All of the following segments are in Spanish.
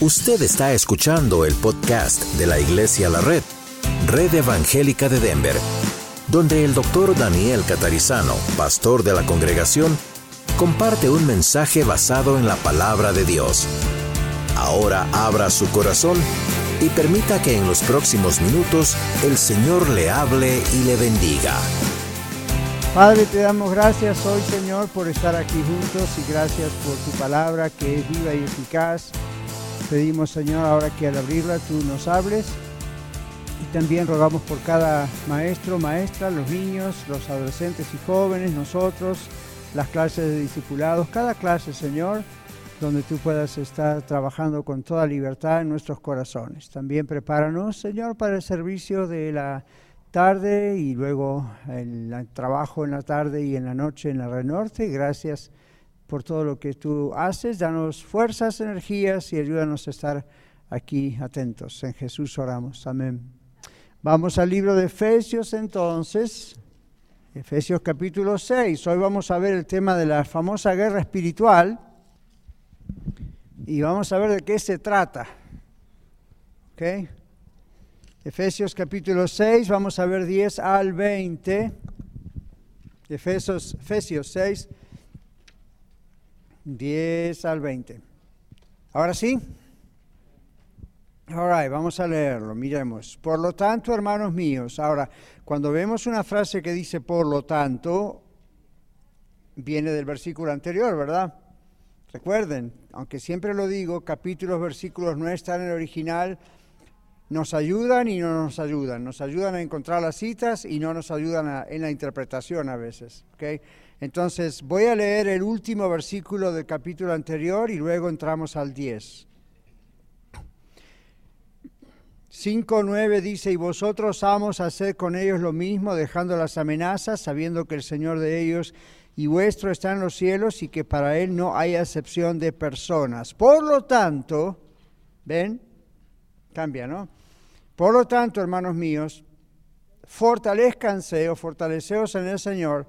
Usted está escuchando el podcast de la Iglesia La Red, Red Evangélica de Denver, donde el doctor Daniel Catarizano, pastor de la congregación, comparte un mensaje basado en la palabra de Dios. Ahora abra su corazón y permita que en los próximos minutos el Señor le hable y le bendiga. Padre, te damos gracias hoy, Señor, por estar aquí juntos y gracias por tu palabra que es viva y eficaz. Pedimos, Señor, ahora que al abrirla tú nos hables y también rogamos por cada maestro, maestra, los niños, los adolescentes y jóvenes, nosotros, las clases de discipulados, cada clase, Señor, donde tú puedas estar trabajando con toda libertad en nuestros corazones. También prepáranos, Señor, para el servicio de la tarde y luego el trabajo en la tarde y en la noche en la Red Norte. Gracias por todo lo que tú haces. Danos fuerzas, energías y ayúdanos a estar aquí atentos. En Jesús oramos. Amén. Vamos al libro de Efesios entonces. Efesios capítulo 6. Hoy vamos a ver el tema de la famosa guerra espiritual y vamos a ver de qué se trata. ¿Ok? Efesios capítulo 6, vamos a ver 10 al 20. Efesios, Efesios 6, 10 al 20. Ahora sí. All vamos a leerlo, miremos. Por lo tanto, hermanos míos, ahora, cuando vemos una frase que dice por lo tanto, viene del versículo anterior, ¿verdad? Recuerden, aunque siempre lo digo, capítulos, versículos no están en el original, nos ayudan y no nos ayudan. Nos ayudan a encontrar las citas y no nos ayudan en la interpretación a veces. ¿okay? Entonces, voy a leer el último versículo del capítulo anterior y luego entramos al 10. 5.9 dice, y vosotros amos hacer con ellos lo mismo, dejando las amenazas, sabiendo que el Señor de ellos y vuestro está en los cielos y que para Él no hay excepción de personas. Por lo tanto, ¿ven? Cambia, ¿no? Por lo tanto, hermanos míos, fortalezcanse o fortaleceos en el Señor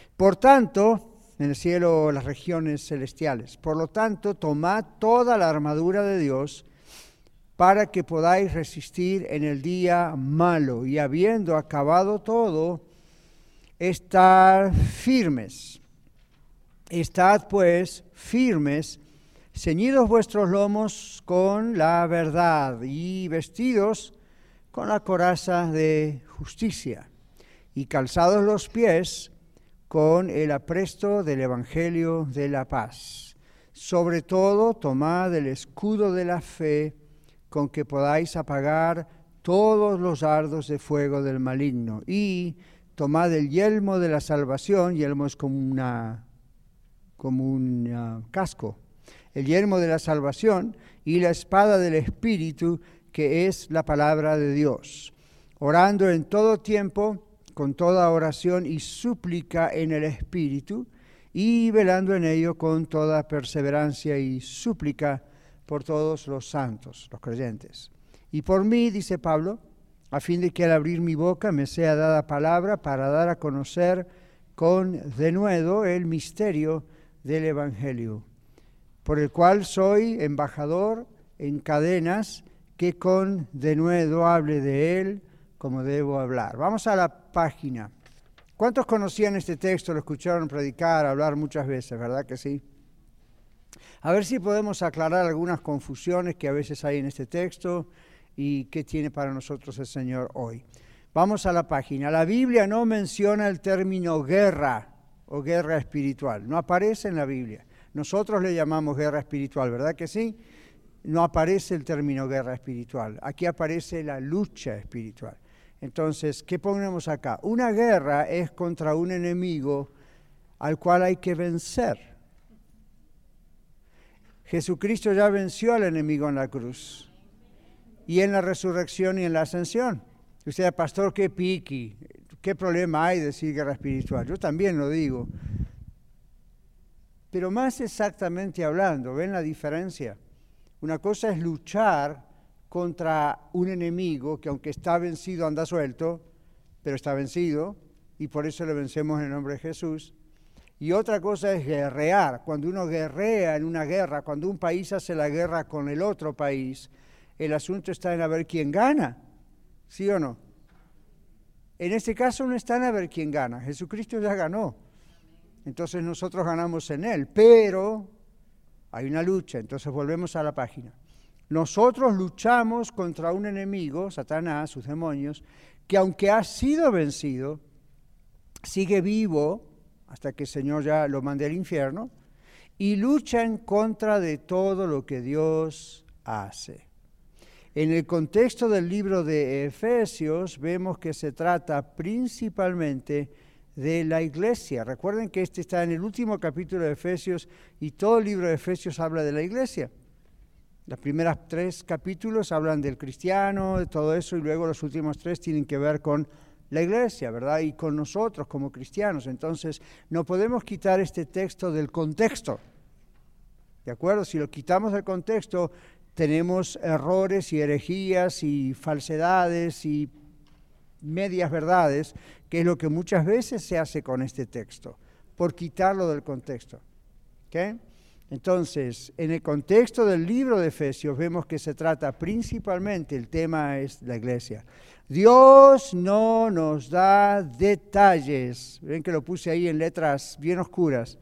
Por tanto, en el cielo las regiones celestiales. Por lo tanto, tomad toda la armadura de Dios para que podáis resistir en el día malo y habiendo acabado todo, estar firmes. Estad pues firmes ceñidos vuestros lomos con la verdad y vestidos con la coraza de justicia y calzados los pies con el apresto del Evangelio de la paz. Sobre todo, tomad el escudo de la fe con que podáis apagar todos los dardos de fuego del maligno. Y tomad el yelmo de la salvación, yelmo es como, una, como un casco. El yermo de la salvación y la espada del Espíritu, que es la palabra de Dios, orando en todo tiempo, con toda oración y súplica en el Espíritu, y velando en ello con toda perseverancia y súplica por todos los santos, los creyentes. Y por mí, dice Pablo, a fin de que al abrir mi boca me sea dada palabra para dar a conocer con denuedo el misterio del Evangelio por el cual soy embajador en cadenas, que con denuedo hable de él como debo hablar. Vamos a la página. ¿Cuántos conocían este texto? Lo escucharon predicar, hablar muchas veces, ¿verdad que sí? A ver si podemos aclarar algunas confusiones que a veces hay en este texto y qué tiene para nosotros el Señor hoy. Vamos a la página. La Biblia no menciona el término guerra o guerra espiritual. No aparece en la Biblia. Nosotros le llamamos guerra espiritual, ¿verdad que sí? No aparece el término guerra espiritual, aquí aparece la lucha espiritual. Entonces, ¿qué ponemos acá? Una guerra es contra un enemigo al cual hay que vencer. Jesucristo ya venció al enemigo en la cruz y en la resurrección y en la ascensión. Usted, pastor, qué piqui, qué problema hay de decir guerra espiritual. Yo también lo digo. Pero más exactamente hablando, ¿ven la diferencia? Una cosa es luchar contra un enemigo que aunque está vencido anda suelto, pero está vencido y por eso le vencemos en el nombre de Jesús. Y otra cosa es guerrear. Cuando uno guerrea en una guerra, cuando un país hace la guerra con el otro país, el asunto está en a ver quién gana. ¿Sí o no? En este caso no está en a ver quién gana. Jesucristo ya ganó. Entonces nosotros ganamos en Él. Pero hay una lucha. Entonces volvemos a la página. Nosotros luchamos contra un enemigo, Satanás, sus demonios, que aunque ha sido vencido, sigue vivo hasta que el Señor ya lo mande al infierno, y lucha en contra de todo lo que Dios hace. En el contexto del libro de Efesios vemos que se trata principalmente de la iglesia. Recuerden que este está en el último capítulo de Efesios y todo el libro de Efesios habla de la iglesia. Los primeros tres capítulos hablan del cristiano, de todo eso, y luego los últimos tres tienen que ver con la iglesia, ¿verdad? Y con nosotros como cristianos. Entonces, no podemos quitar este texto del contexto. ¿De acuerdo? Si lo quitamos del contexto, tenemos errores y herejías y falsedades y medias verdades, que es lo que muchas veces se hace con este texto, por quitarlo del contexto. ¿Okay? Entonces, en el contexto del libro de Efesios vemos que se trata principalmente, el tema es la iglesia. Dios no nos da detalles, ven que lo puse ahí en letras bien oscuras.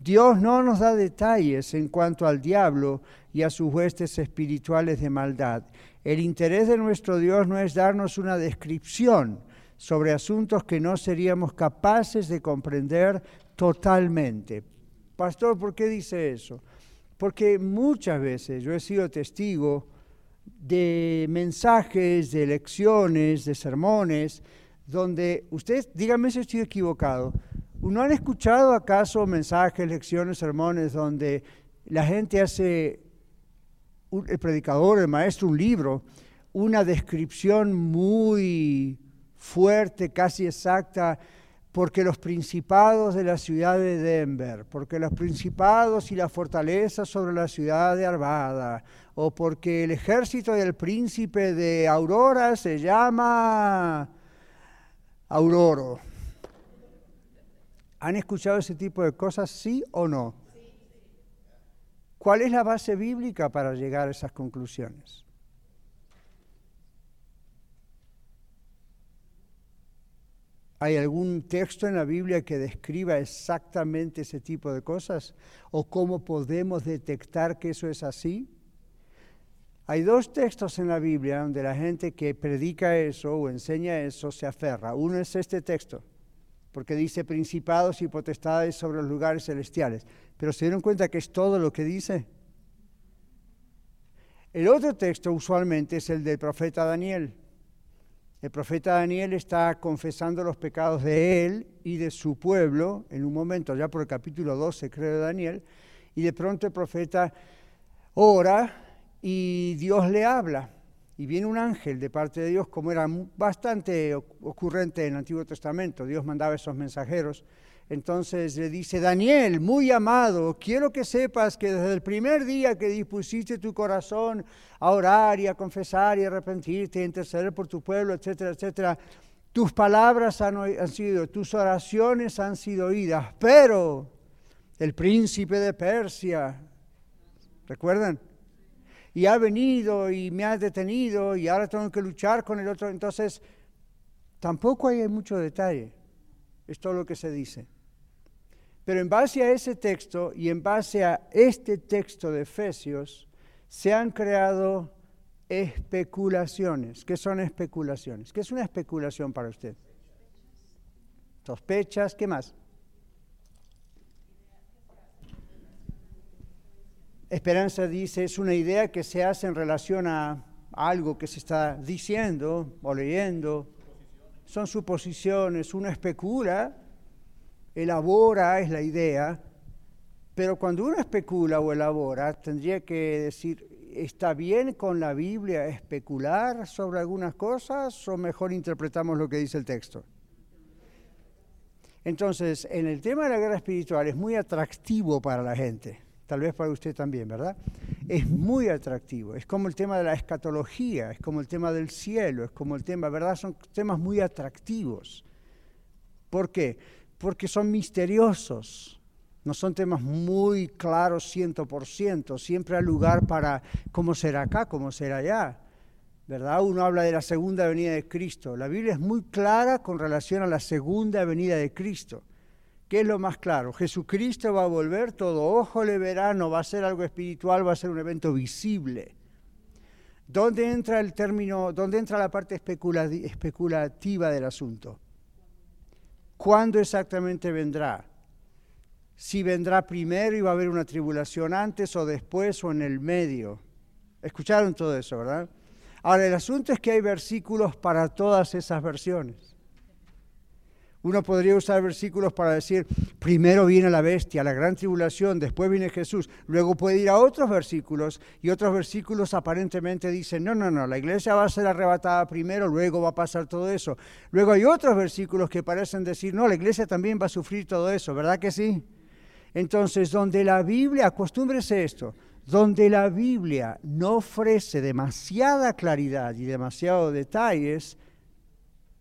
Dios no nos da detalles en cuanto al diablo y a sus huestes espirituales de maldad. El interés de nuestro Dios no es darnos una descripción sobre asuntos que no seríamos capaces de comprender totalmente. Pastor, ¿por qué dice eso? Porque muchas veces yo he sido testigo de mensajes, de lecciones, de sermones, donde ustedes, díganme si estoy equivocado, ¿no han escuchado acaso mensajes, lecciones, sermones donde la gente hace, el predicador, el maestro, un libro, una descripción muy fuerte, casi exacta porque los principados de la ciudad de Denver, porque los principados y la fortaleza sobre la ciudad de Arvada, o porque el ejército del príncipe de Aurora se llama Auroro. ¿Han escuchado ese tipo de cosas, sí o no? ¿Cuál es la base bíblica para llegar a esas conclusiones? ¿Hay algún texto en la Biblia que describa exactamente ese tipo de cosas? ¿O cómo podemos detectar que eso es así? Hay dos textos en la Biblia donde la gente que predica eso o enseña eso se aferra. Uno es este texto, porque dice principados y potestades sobre los lugares celestiales. Pero se dieron cuenta que es todo lo que dice. El otro texto usualmente es el del profeta Daniel. El profeta Daniel está confesando los pecados de él y de su pueblo en un momento, ya por el capítulo 12 creo de Daniel, y de pronto el profeta ora y Dios le habla. Y viene un ángel de parte de Dios, como era bastante ocurrente en el Antiguo Testamento, Dios mandaba esos mensajeros entonces le dice, Daniel, muy amado, quiero que sepas que desde el primer día que dispusiste tu corazón a orar y a confesar y arrepentirte, a interceder por tu pueblo, etcétera, etcétera, tus palabras han, han sido, tus oraciones han sido oídas, pero el príncipe de Persia, ¿recuerdan? Y ha venido y me ha detenido y ahora tengo que luchar con el otro. Entonces, tampoco hay mucho detalle. Es todo lo que se dice. Pero en base a ese texto y en base a este texto de Efesios, se han creado especulaciones. ¿Qué son especulaciones? ¿Qué es una especulación para usted? Sospechas, ¿qué más? Esperanza dice, es una idea que se hace en relación a algo que se está diciendo o leyendo. Son suposiciones, uno especula elabora, es la idea, Pero cuando uno especula o elabora, tendría que decir, ¿está bien con la Biblia especular sobre algunas cosas o mejor interpretamos lo que dice el texto? Entonces, en el tema de la guerra espiritual es muy atractivo para la gente, tal vez para usted también, ¿verdad? Es muy atractivo, es como el tema de la escatología, es como el tema del cielo, es como el tema, ¿verdad? Son temas muy atractivos. ¿Por qué? Porque son misteriosos, no son temas muy claros 100%, siempre hay lugar para cómo será acá, cómo será allá. ¿verdad? Uno habla de la segunda venida de Cristo. La Biblia es muy clara con relación a la segunda venida de Cristo. ¿Qué es lo más claro? Jesucristo va a volver, todo ojo le verá, no va a ser algo espiritual, va a ser un evento visible. ¿Dónde entra el término, dónde entra la parte especulativa del asunto? ¿Cuándo exactamente vendrá? Si vendrá primero y va a haber una tribulación antes o después o en el medio. Escucharon todo eso, ¿verdad? Ahora, el asunto es que hay versículos para todas esas versiones. Uno podría usar versículos para decir, primero viene la bestia, la gran tribulación, después viene Jesús. Luego puede ir a otros versículos y otros versículos aparentemente dicen, no, no, no, la iglesia va a ser arrebatada primero, luego va a pasar todo eso. Luego hay otros versículos que parecen decir, no, la iglesia también va a sufrir todo eso, ¿verdad que sí? Entonces, donde la Biblia, acostúmbrese esto, donde la Biblia no ofrece demasiada claridad y demasiados detalles,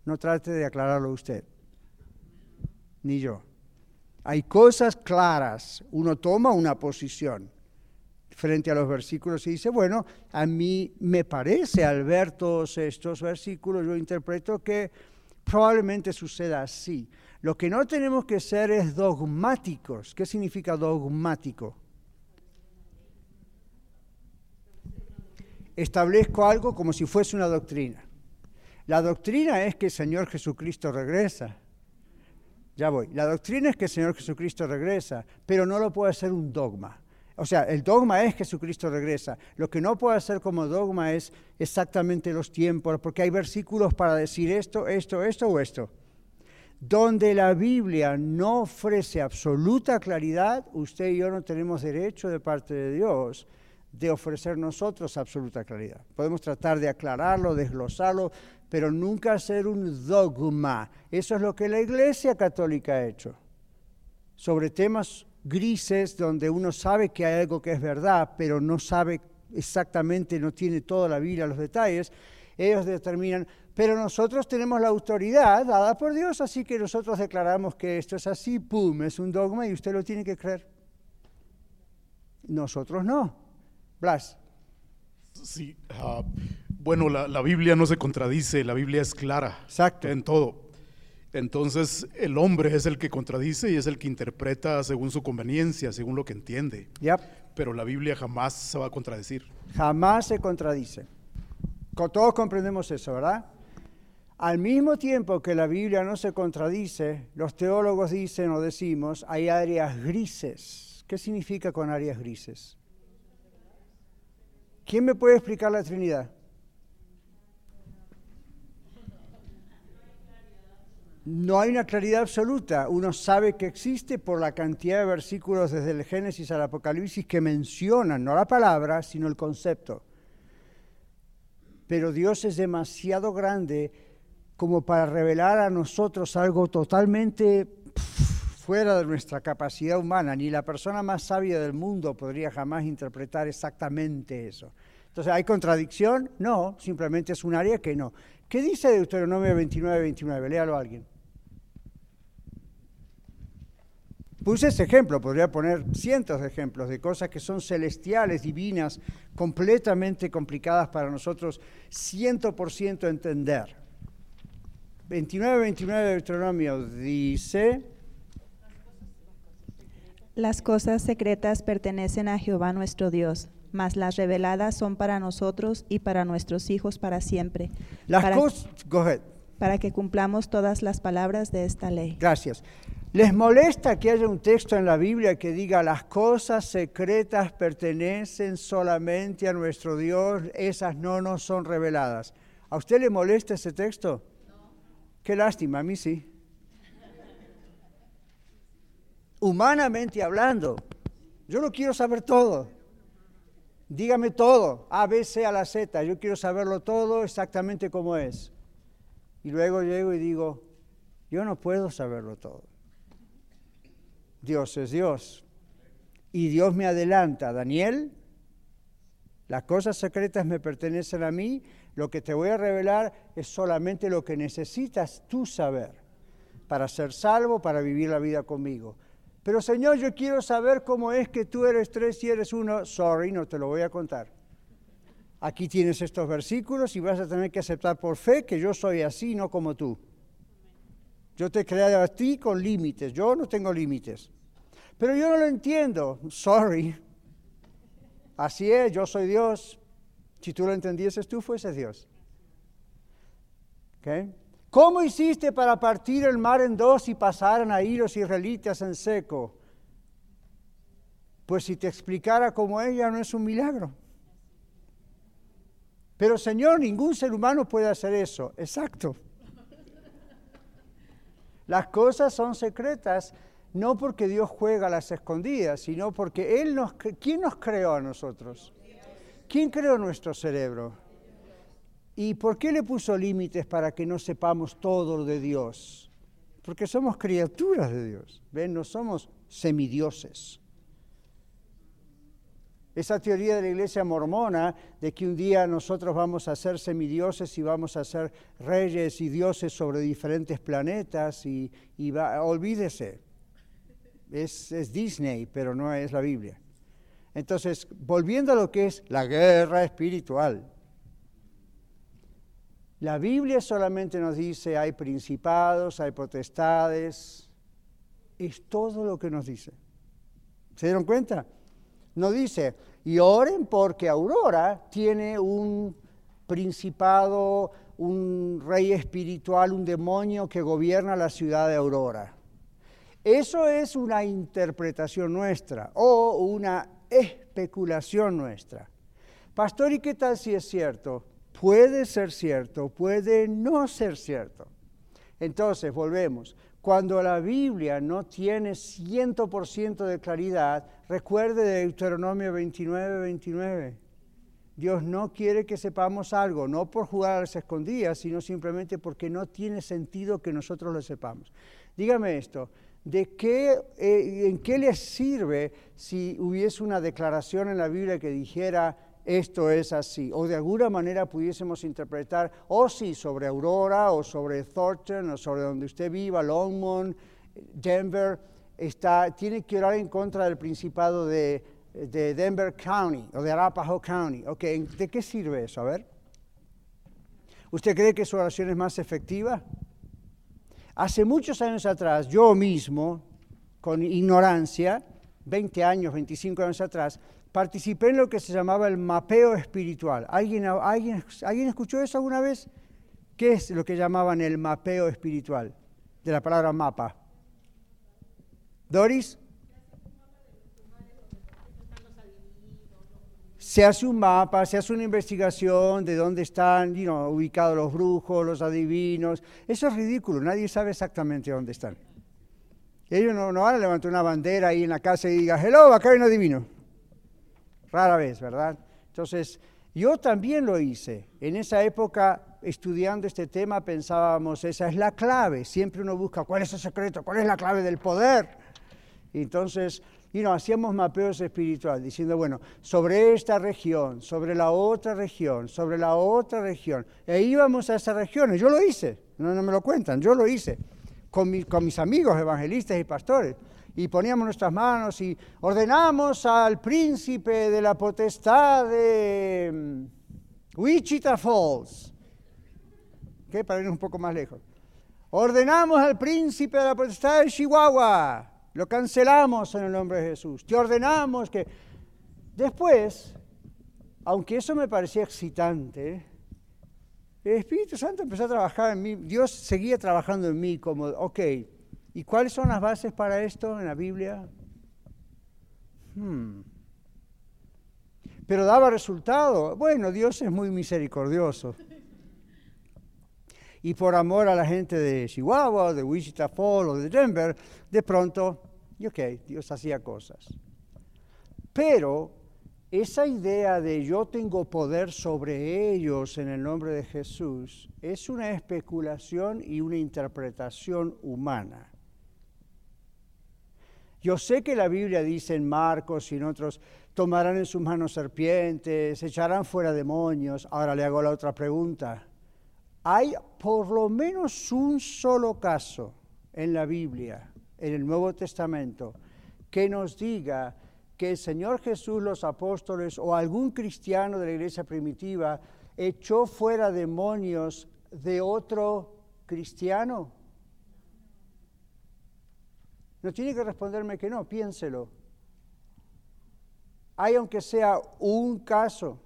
no trate de aclararlo usted, ni yo. Hay cosas claras, uno toma una posición frente a los versículos y dice, bueno, a mí me parece al ver todos estos versículos, yo interpreto que probablemente suceda así. Lo que no tenemos que ser es dogmáticos. ¿Qué significa dogmático? establezco algo como si fuese una doctrina. La doctrina es que el Señor Jesucristo regresa. Ya voy. La doctrina es que el Señor Jesucristo regresa, pero no lo puede ser un dogma. O sea, el dogma es Jesucristo regresa. Lo que no puede ser como dogma es exactamente los tiempos, porque hay versículos para decir esto, esto, esto o esto. Donde la Biblia no ofrece absoluta claridad, usted y yo no tenemos derecho de parte de Dios de ofrecer nosotros absoluta claridad. Podemos tratar de aclararlo, desglosarlo, pero nunca hacer un dogma. Eso es lo que la Iglesia Católica ha hecho. Sobre temas grises donde uno sabe que hay algo que es verdad, pero no sabe exactamente, no tiene toda la Biblia, los detalles, ellos determinan, pero nosotros tenemos la autoridad dada por Dios, así que nosotros declaramos que esto es así, pum, es un dogma y usted lo tiene que creer. Nosotros no. Blas. Sí, ah, bueno, la, Biblia no se contradice, la Biblia es clara Exacto. en todo. Entonces el hombre es el que contradice y es el que interpreta según su conveniencia, según lo que entiende. Pero la Biblia jamás se va a contradecir. Jamás se contradice. Todos comprendemos eso, ¿verdad? Al mismo tiempo que la Biblia no se contradice, los teólogos dicen o decimos, hay áreas grises. ¿Qué significa con áreas grises? ¿Quién me puede explicar la Trinidad? No hay una claridad absoluta. Uno sabe que existe por la cantidad de versículos desde el Génesis al Apocalipsis que mencionan no la palabra, sino el concepto. Pero Dios es demasiado grande como para revelar a nosotros algo totalmente fuera de nuestra capacidad humana, ni la persona más sabia del mundo podría jamás interpretar exactamente eso. Entonces, ¿hay contradicción? No, simplemente es un área que no. ¿Qué dice Deuteronomio 29, 29? Léalo a alguien. Puse ese ejemplo, podría poner cientos de ejemplos de cosas que son celestiales, divinas, completamente complicadas para nosotros 100% entender. 29, 29 de Deuteronomio dice, las cosas secretas pertenecen a Jehová nuestro Dios, mas las reveladas son para nosotros y para nuestros hijos para siempre. Las para, cosas, go ahead. para que cumplamos todas las palabras de esta ley. Gracias. ¿Les molesta que haya un texto en la Biblia que diga las cosas secretas pertenecen solamente a nuestro Dios, esas no nos son reveladas? ¿A usted le molesta ese texto? No. Qué lástima, a mí sí. humanamente hablando, Yo lo quiero saber todo. Dígame todo, A, B, C a la Z. Yo quiero saberlo todo exactamente como es. Y luego llego y digo, yo no puedo saberlo todo. Dios es Dios. Y Dios me adelanta, Daniel, las cosas secretas me pertenecen a mí, lo que te voy a revelar es solamente lo que necesitas tú saber para ser salvo, para vivir la vida conmigo. Pero Señor, yo quiero saber cómo es que tú eres tres y eres uno. Sorry, no te lo voy a contar. Aquí tienes estos versículos y vas a tener que aceptar por fe que yo soy así, no como tú. Yo te creado a ti con límites, yo no tengo límites. Pero yo no lo entiendo. Sorry. Así es, yo soy Dios. Si tú lo entendieses, tú fueses Dios. ¿Cómo hiciste para partir el mar en dos y pasaran ahí los israelitas en seco? Pues si te explicara cómo ella no es un milagro. Pero Señor, ningún ser humano puede hacer eso. Exacto. Las cosas son secretas no porque Dios juega a las escondidas, sino porque Él nos... ¿Quién nos creó a nosotros? ¿Quién creó nuestro cerebro? ¿Y por qué le puso límites para que no sepamos todo de Dios? Porque somos criaturas de Dios, ¿ven? No somos semidioses. Esa teoría de la iglesia mormona de que un día nosotros vamos a ser semidioses y vamos a ser reyes y dioses sobre diferentes planetas y, olvídese, es, es Disney, pero no es la Biblia. Entonces, volviendo a lo que es la guerra espiritual, la Biblia solamente nos dice hay principados, hay potestades, es todo lo que nos dice. ¿Se dieron cuenta? No dice, y oren porque Aurora tiene un principado, un rey espiritual, un demonio que gobierna la ciudad de Aurora. Eso es una interpretación nuestra o una especulación nuestra. Pastor, ¿y qué tal si es cierto? Puede ser cierto, puede no ser cierto. Entonces, volvemos. Cuando la Biblia no tiene 100% de claridad, recuerde de Deuteronomio 29, 29. Dios no quiere que sepamos algo, no por jugar a las escondidas, sino simplemente porque no tiene sentido que nosotros lo sepamos. Dígame esto, ¿de qué, eh, ¿en qué les sirve si hubiese una declaración en la Biblia que dijera, esto es así. O de alguna manera pudiésemos interpretar, o sí, sobre Aurora, o sobre Thornton, o sobre donde usted viva, Longmont, Denver, está, tiene que orar en contra del principado de, Denver County o de Arapahoe County. Okay, ¿De qué sirve eso? A ver. ¿Usted cree que su oración es más efectiva? Hace muchos años atrás, yo mismo, con ignorancia, 20 años, 25 años atrás, participé en lo que se llamaba el mapeo espiritual. ¿Alguien, alguien, ¿Alguien escuchó eso alguna vez? ¿Qué es lo que llamaban el mapeo espiritual? De la palabra mapa. ¿Doris? Se hace un mapa, se hace una investigación de dónde están ubicados los brujos, los adivinos. Eso es ridículo, nadie sabe exactamente dónde están. Ellos no, no van a levantar una bandera ahí en la casa y digan, hello, acá hay un adivino rara vez, ¿verdad? Entonces, yo también lo hice. En esa época, estudiando este tema, pensábamos, esa es la clave. Siempre uno busca, ¿cuál es el secreto? ¿Cuál es la clave del poder? Entonces, y no, hacíamos mapeos espirituales, diciendo, bueno, sobre esta región, sobre la otra región, sobre la otra región. E íbamos a esas regiones. Yo lo hice, no, me lo cuentan, yo lo hice con mis amigos evangelistas y pastores y poníamos nuestras manos y ordenamos al príncipe de la potestad de mm, Wichita Falls, ¿Qué? para ir un poco más lejos. Ordenamos al príncipe de la potestad de Chihuahua, lo cancelamos en el nombre de Jesús. Te ordenamos que... Después, aunque eso me parecía excitante, el Espíritu Santo empezó a trabajar en mí, Dios seguía trabajando en mí como, ok, ¿Y cuáles son las bases para esto en la Biblia? Hmm. Pero daba resultado. Bueno, Dios es muy misericordioso. Y por amor a la gente de Chihuahua, de Wichita Falls o de Denver, de pronto, y ok, Dios hacía cosas. Pero esa idea de yo tengo poder sobre ellos en el nombre de Jesús es una especulación y una interpretación humana. Yo sé que la Biblia dice en Marcos y en otros, tomarán en sus manos serpientes, echarán fuera demonios. Ahora le hago la otra pregunta. Hay por lo menos un solo caso en la Biblia, en el Nuevo Testamento, que nos diga que el Señor Jesús, los apóstoles o algún cristiano de la iglesia primitiva echó fuera demonios de otro cristiano? No tiene que responderme que no, piénselo. Hay aunque sea un caso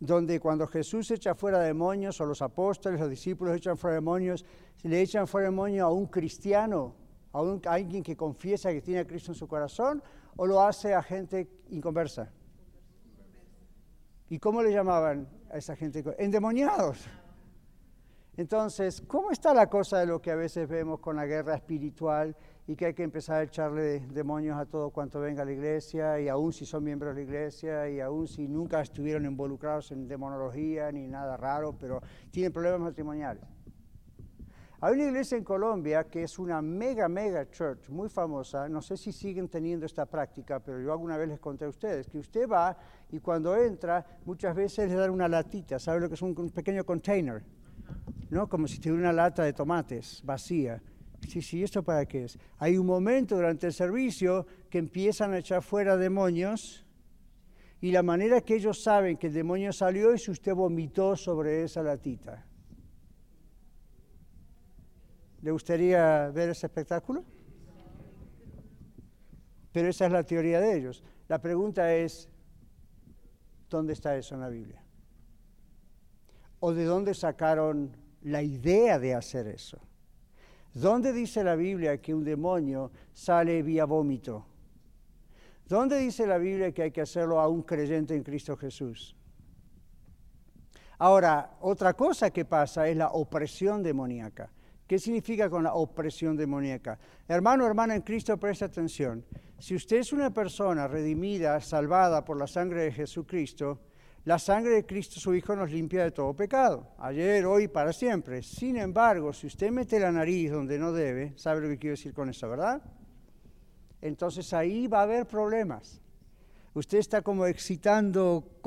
donde cuando Jesús echa fuera demonios, o los apóstoles, los discípulos echan fuera demonios, le echan fuera demonios a un cristiano, a, a alguien que confiesa que tiene a Cristo en su corazón, o lo hace a gente inconversa? ¿Y cómo le llamaban a esa gente? Endemoniados. Entonces, ¿cómo está la cosa de lo que a veces vemos con la guerra espiritual y que hay que empezar a echarle demonios a todo cuanto venga a la iglesia y aún si son miembros de la iglesia y aún si nunca estuvieron involucrados en demonología ni nada raro, pero tienen problemas matrimoniales? Hay una iglesia en Colombia que es una mega, mega church, muy famosa. No sé si siguen teniendo esta práctica, pero yo alguna vez les conté a ustedes que usted va y cuando entra, muchas veces le dan una latita, ¿sabe lo que es un, pequeño container? ¿No? Como si tuviera una lata de tomates vacía. Sí, sí, ¿esto para qué es? Hay un momento durante el servicio que empiezan a echar fuera demonios y la manera que ellos saben que el demonio salió es si usted vomitó sobre esa latita. ¿Le gustaría ver ese espectáculo? Pero esa es la teoría de ellos. La pregunta es, ¿dónde está eso en la Biblia? ¿O de dónde sacaron la idea de hacer eso? ¿Dónde dice la Biblia que un demonio sale vía vómito? ¿Dónde dice la Biblia que hay que hacerlo a un creyente en Cristo Jesús? Ahora, otra cosa que pasa es la opresión demoníaca. ¿Qué significa con la opresión demoníaca? Hermano, hermana en Cristo, presta atención. Si usted es una persona redimida, salvada por la sangre de Jesucristo, la sangre de Cristo, su Hijo, nos limpia de todo pecado, ayer, hoy, para siempre. Sin embargo, si usted mete la nariz donde no debe, ¿sabe lo que quiero decir con eso, verdad? Entonces ahí va a haber problemas. Usted está como excitando,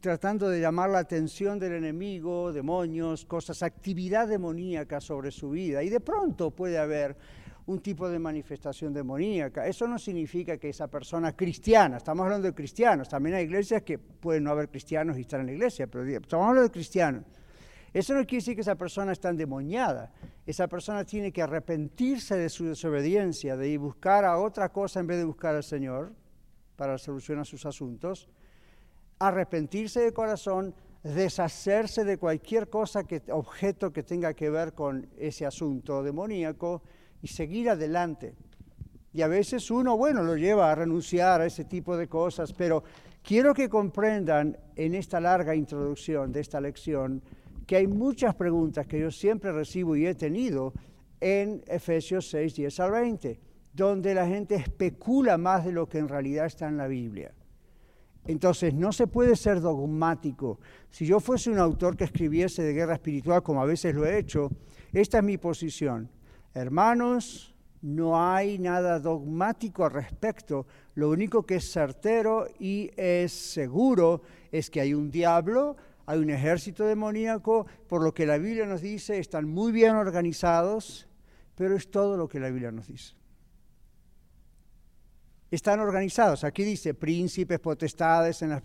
tratando de llamar la atención del enemigo, demonios, cosas, actividad demoníaca sobre su vida. Y de pronto puede haber un tipo de manifestación demoníaca. Eso no significa que esa persona cristiana, estamos hablando de cristianos, también hay iglesias que pueden no haber cristianos y estar en la iglesia, pero estamos hablando de cristianos. Eso no quiere decir que esa persona está endemoniada. Esa persona tiene que arrepentirse de su desobediencia, de ir buscar a otra cosa en vez de buscar al Señor para solucionar sus asuntos, arrepentirse de corazón, deshacerse de cualquier cosa, que, objeto que tenga que ver con ese asunto demoníaco y seguir adelante. Y a veces uno, bueno, lo lleva a renunciar a ese tipo de cosas, pero quiero que comprendan en esta larga introducción de esta lección que hay muchas preguntas que yo siempre recibo y he tenido en Efesios 6, 10 al 20 donde la gente especula más de lo que en realidad está en la Biblia. Entonces, no se puede ser dogmático. Si yo fuese un autor que escribiese de guerra espiritual, como a veces lo he hecho, esta es mi posición. Hermanos, no hay nada dogmático al respecto. Lo único que es certero y es seguro es que hay un diablo, hay un ejército demoníaco, por lo que la Biblia nos dice, están muy bien organizados, pero es todo lo que la Biblia nos dice están organizados. Aquí dice príncipes, potestades, en las...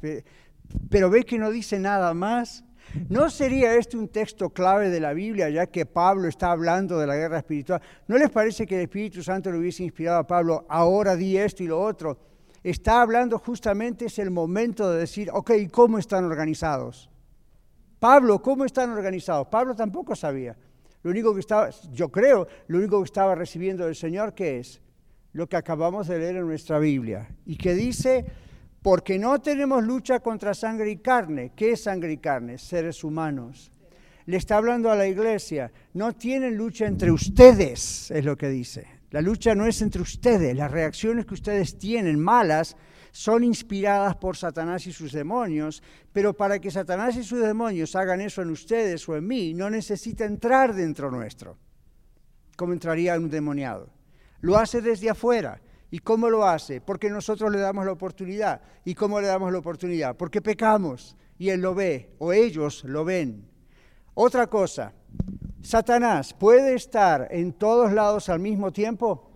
pero ve que no dice nada más. ¿No sería este un texto clave de la Biblia, ya que Pablo está hablando de la guerra espiritual? ¿No les parece que el Espíritu Santo le hubiese inspirado a Pablo, ahora di esto y lo otro? Está hablando justamente, es el momento de decir, ok, ¿cómo están organizados? Pablo, ¿cómo están organizados? Pablo tampoco sabía. Lo único que estaba, yo creo, lo único que estaba recibiendo del Señor, ¿qué es? lo que acabamos de leer en nuestra Biblia, y que dice, porque no tenemos lucha contra sangre y carne. ¿Qué es sangre y carne? Seres humanos. Le está hablando a la iglesia, no tienen lucha entre ustedes, es lo que dice. La lucha no es entre ustedes, las reacciones que ustedes tienen malas son inspiradas por Satanás y sus demonios, pero para que Satanás y sus demonios hagan eso en ustedes o en mí, no necesita entrar dentro nuestro, como entraría un demoniado. Lo hace desde afuera. ¿Y cómo lo hace? Porque nosotros le damos la oportunidad. ¿Y cómo le damos la oportunidad? Porque pecamos y Él lo ve, o ellos lo ven. Otra cosa, Satanás puede estar en todos lados al mismo tiempo.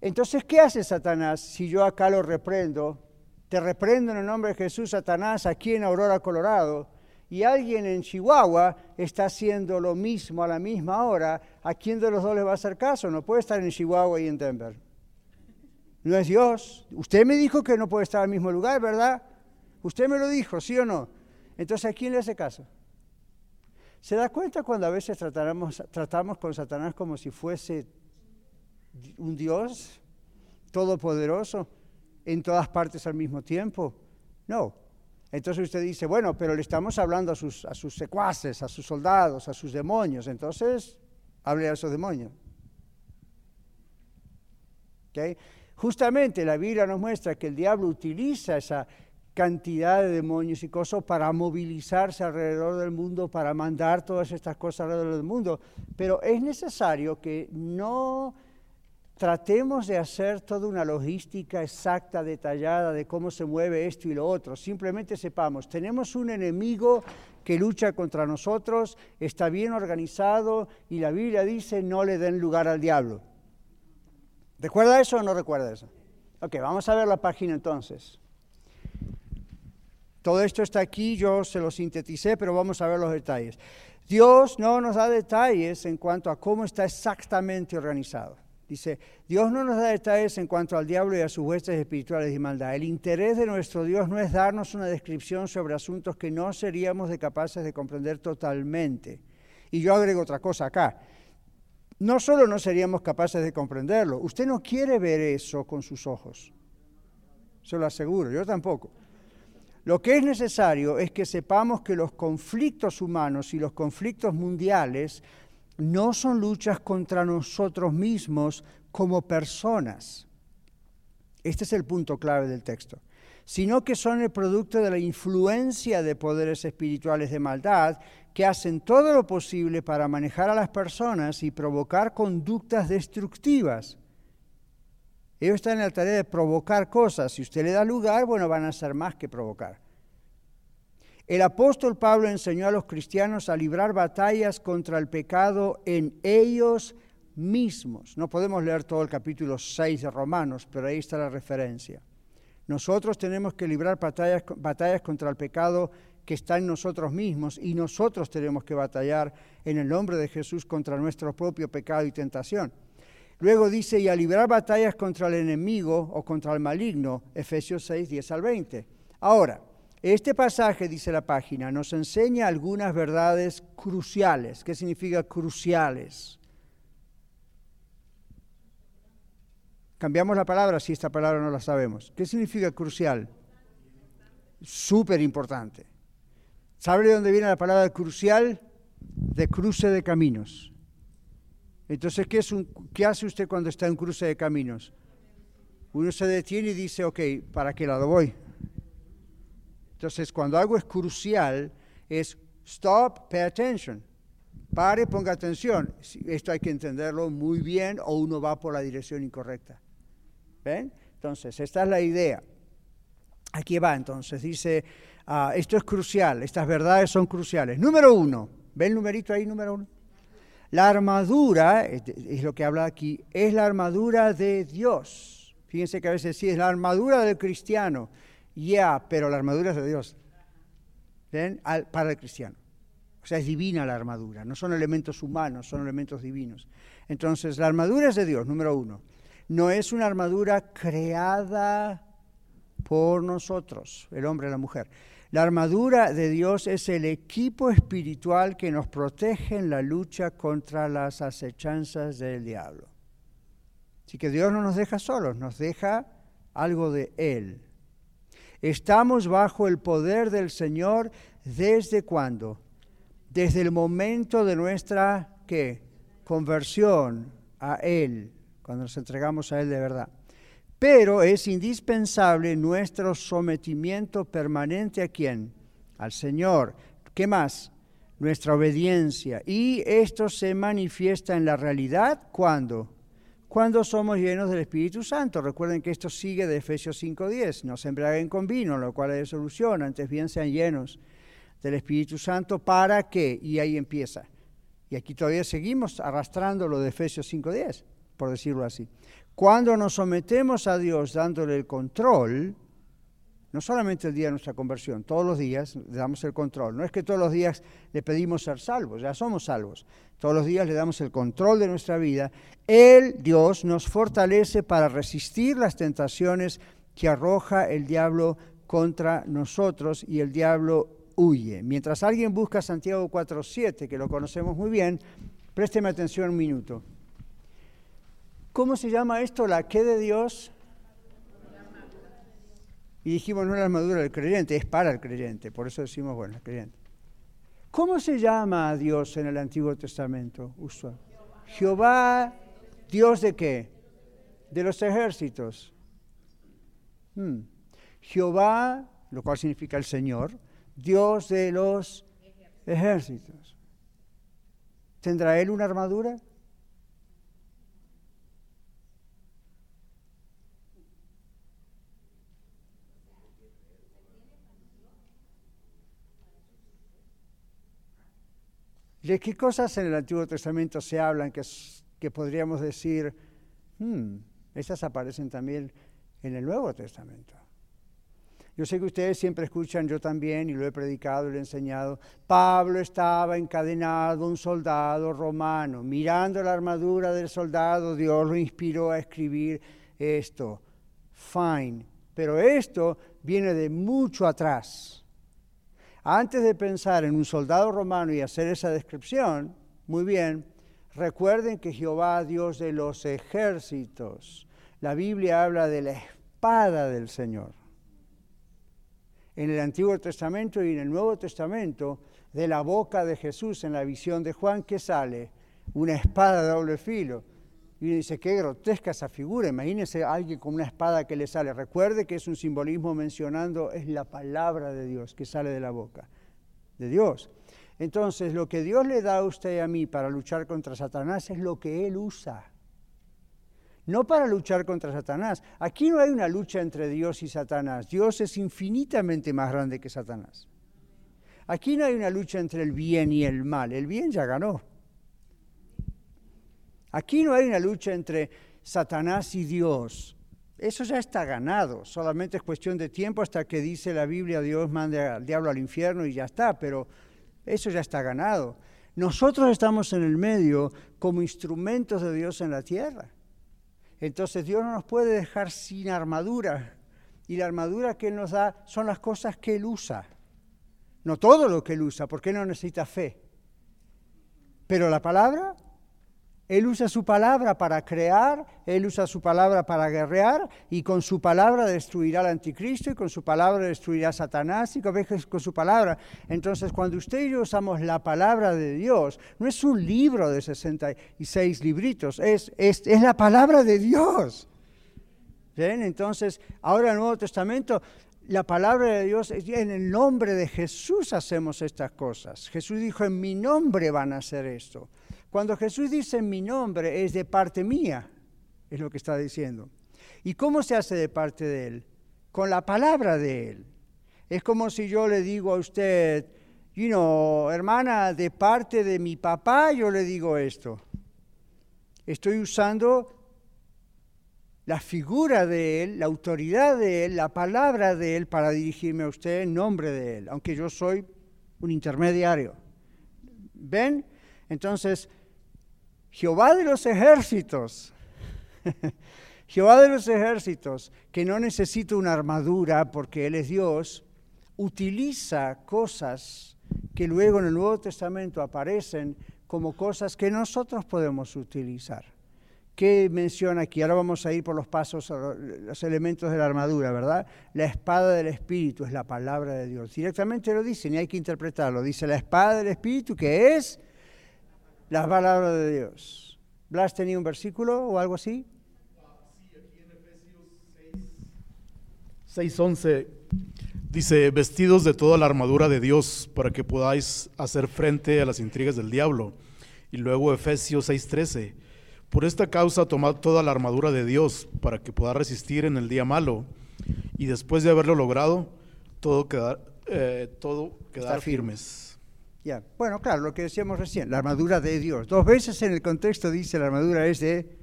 Entonces, ¿qué hace Satanás si yo acá lo reprendo? Te reprendo en el nombre de Jesús, Satanás, aquí en Aurora, Colorado, y alguien en Chihuahua está haciendo lo mismo a la misma hora, ¿a quién de los dos le va a hacer caso? No puede estar en Chihuahua y en Denver. No es Dios. Usted me dijo que no puede estar el mismo lugar, ¿verdad? Usted me lo dijo, ¿sí o no? Entonces, ¿a quién le hace caso? ¿Se da cuenta cuando a veces tratamos, tratamos con Satanás como si fuese un Dios todopoderoso en todas partes al mismo tiempo? No. Entonces usted dice, bueno, pero le estamos hablando a sus, secuaces, a sus soldados, a sus demonios. Entonces, hable a esos demonios. Justamente la Biblia nos muestra que el diablo utiliza esa, cantidad de demonios y cosas para movilizarse alrededor del mundo, para mandar todas estas cosas alrededor del mundo. Pero es necesario que no tratemos de hacer toda una logística exacta, detallada de cómo se mueve esto y lo otro. Simplemente sepamos, tenemos un enemigo que lucha contra nosotros, está bien organizado y la Biblia dice no le den lugar al diablo. ¿Recuerda eso o no recuerda eso? Ok, vamos a ver la página entonces. Todo esto está aquí, yo se lo sinteticé, pero vamos a ver los detalles. Dios no nos da detalles en cuanto a cómo está exactamente organizado. Dice, Dios no nos da detalles en cuanto al diablo y a sus huestes espirituales de maldad. El interés de nuestro Dios no es darnos una descripción sobre asuntos que no seríamos capaces de comprender totalmente. Y yo agrego otra cosa acá. No solo no seríamos capaces de comprenderlo, usted no quiere ver eso con sus ojos. Se lo aseguro, yo tampoco. Lo que es necesario es que sepamos que los conflictos humanos y los conflictos mundiales no son luchas contra nosotros mismos como personas. Este es el punto clave del texto sino que son el producto de la influencia de poderes espirituales de maldad que hacen todo lo posible para manejar a las personas y provocar conductas destructivas. Ellos están en la tarea de provocar cosas. Si usted le da lugar, bueno, van a ser más que provocar. El apóstol Pablo enseñó a los cristianos a librar batallas contra el pecado en ellos mismos. No podemos leer todo el capítulo 6 de Romanos, pero ahí está la referencia. Nosotros tenemos que librar batallas, batallas contra el pecado que está en nosotros mismos y nosotros tenemos que batallar en el nombre de Jesús contra nuestro propio pecado y tentación. Luego dice, y a librar batallas contra el enemigo o contra el maligno, Efesios 6, 10 al 20. Ahora, este pasaje, dice la página, nos enseña algunas verdades cruciales. ¿Qué significa cruciales? Cambiamos la palabra si esta palabra no la sabemos. ¿Qué significa crucial? Súper importante. ¿Sabe de dónde viene la palabra crucial? De cruce de caminos. Entonces, ¿qué, ¿qué hace usted cuando está en cruce de caminos? Uno se detiene y dice, ok, ¿para qué lado voy? Entonces, cuando algo es crucial, es stop, pay attention. Pare, ponga atención. Esto hay que entenderlo muy bien o uno va por la dirección incorrecta. ¿Ven? Entonces, esta es la idea. Aquí va entonces, dice, ah, esto es crucial, estas verdades son cruciales. Número uno, ¿ven el numerito ahí, número uno? La armadura, es lo que habla aquí, es la armadura de Dios. Fíjense que a veces sí, es la armadura del cristiano. Ya, pero la armadura es de Dios. ¿Ven? para el cristiano. O sea, es divina la armadura. No son elementos humanos, son elementos divinos. Entonces, la armadura es de Dios, número uno. No es una armadura creada por nosotros, el hombre y la mujer. La armadura de Dios es el equipo espiritual que nos protege en la lucha contra las acechanzas del diablo. Así que Dios no nos deja solos, nos deja algo de Él. Estamos bajo el poder del Señor desde cuándo? Desde el momento de nuestra ¿qué? conversión a Él, cuando nos entregamos a Él de verdad. Pero es indispensable nuestro sometimiento permanente a quién? Al Señor. ¿Qué más? Nuestra obediencia. Y esto se manifiesta en la realidad cuando? Cuando somos llenos del Espíritu Santo. Recuerden que esto sigue de Efesios 5.10. No se embriaguen con vino, lo cual es solución. Antes bien sean llenos del Espíritu Santo. ¿Para qué? Y ahí empieza. Y aquí todavía seguimos arrastrando lo de Efesios 5.10, por decirlo así. Cuando nos sometemos a Dios dándole el control, no solamente el día de nuestra conversión, todos los días le damos el control. No es que todos los días le pedimos ser salvos, ya somos salvos. Todos los días le damos el control de nuestra vida. Él, Dios, nos fortalece para resistir las tentaciones que arroja el diablo contra nosotros y el diablo huye. Mientras alguien busca Santiago 4.7, que lo conocemos muy bien, présteme atención un minuto. ¿Cómo se llama esto? ¿La qué de Dios? Y dijimos, no es la armadura del creyente, es para el creyente, por eso decimos, bueno, el creyente. ¿Cómo se llama a Dios en el Antiguo Testamento? Jehová, Dios de qué? De los ejércitos. Hmm. Jehová, lo cual significa el Señor, Dios de los ejércitos. ¿Tendrá él una armadura? ¿De qué cosas en el Antiguo Testamento se hablan que, que podríamos decir, hmm, esas aparecen también en el Nuevo Testamento? Yo sé que ustedes siempre escuchan, yo también, y lo he predicado y lo he enseñado, Pablo estaba encadenado, un soldado romano, mirando la armadura del soldado, Dios lo inspiró a escribir esto. Fine, pero esto viene de mucho atrás. Antes de pensar en un soldado romano y hacer esa descripción, muy bien, recuerden que Jehová, Dios de los ejércitos, la Biblia habla de la espada del Señor. En el Antiguo Testamento y en el Nuevo Testamento, de la boca de Jesús en la visión de Juan, ¿qué sale? Una espada de doble filo. Y dice, qué grotesca esa figura. Imagínese a alguien con una espada que le sale. Recuerde que es un simbolismo mencionando, es la palabra de Dios que sale de la boca de Dios. Entonces, lo que Dios le da a usted y a mí para luchar contra Satanás es lo que Él usa. No para luchar contra Satanás. Aquí no hay una lucha entre Dios y Satanás. Dios es infinitamente más grande que Satanás. Aquí no hay una lucha entre el bien y el mal. El bien ya ganó. Aquí no hay una lucha entre Satanás y Dios. Eso ya está ganado, solamente es cuestión de tiempo hasta que dice la Biblia, Dios mande al diablo al infierno y ya está, pero eso ya está ganado. Nosotros estamos en el medio como instrumentos de Dios en la tierra. Entonces Dios no nos puede dejar sin armadura. Y la armadura que Él nos da son las cosas que Él usa. No todo lo que Él usa, porque no necesita fe. Pero la palabra él usa su palabra para crear, Él usa su palabra para guerrear y con su palabra destruirá al anticristo y con su palabra destruirá a Satanás y con su palabra. Entonces cuando usted y yo usamos la palabra de Dios, no es un libro de 66 libritos, es, es, es la palabra de Dios. ¿Ven? Entonces, ahora en el Nuevo Testamento la palabra de Dios, en el nombre de Jesús hacemos estas cosas. Jesús dijo, en mi nombre van a hacer esto. Cuando Jesús dice mi nombre es de parte mía, es lo que está diciendo. ¿Y cómo se hace de parte de Él? Con la palabra de Él. Es como si yo le digo a usted, you know, hermana, de parte de mi papá yo le digo esto. Estoy usando la figura de Él, la autoridad de Él, la palabra de Él para dirigirme a usted en nombre de Él, aunque yo soy un intermediario. ¿Ven? Entonces, Jehová de los ejércitos, Jehová de los ejércitos, que no necesita una armadura porque Él es Dios, utiliza cosas que luego en el Nuevo Testamento aparecen como cosas que nosotros podemos utilizar. ¿Qué menciona aquí? Ahora vamos a ir por los pasos, los elementos de la armadura, ¿verdad? La espada del Espíritu es la palabra de Dios. Directamente lo dice, ni hay que interpretarlo. Dice la espada del Espíritu, que es la palabra de Dios. ¿Blas tenía un versículo o algo así? sí, aquí en Efesios 6.11 dice, vestidos de toda la armadura de Dios para que podáis hacer frente a las intrigas del diablo. Y luego Efesios 6.13, por esta causa tomad toda la armadura de Dios para que pueda resistir en el día malo y después de haberlo logrado, todo quedar, eh, todo quedar firmes. Bueno, claro, lo que decíamos recién, la armadura de Dios. Dos veces en el contexto dice la armadura es de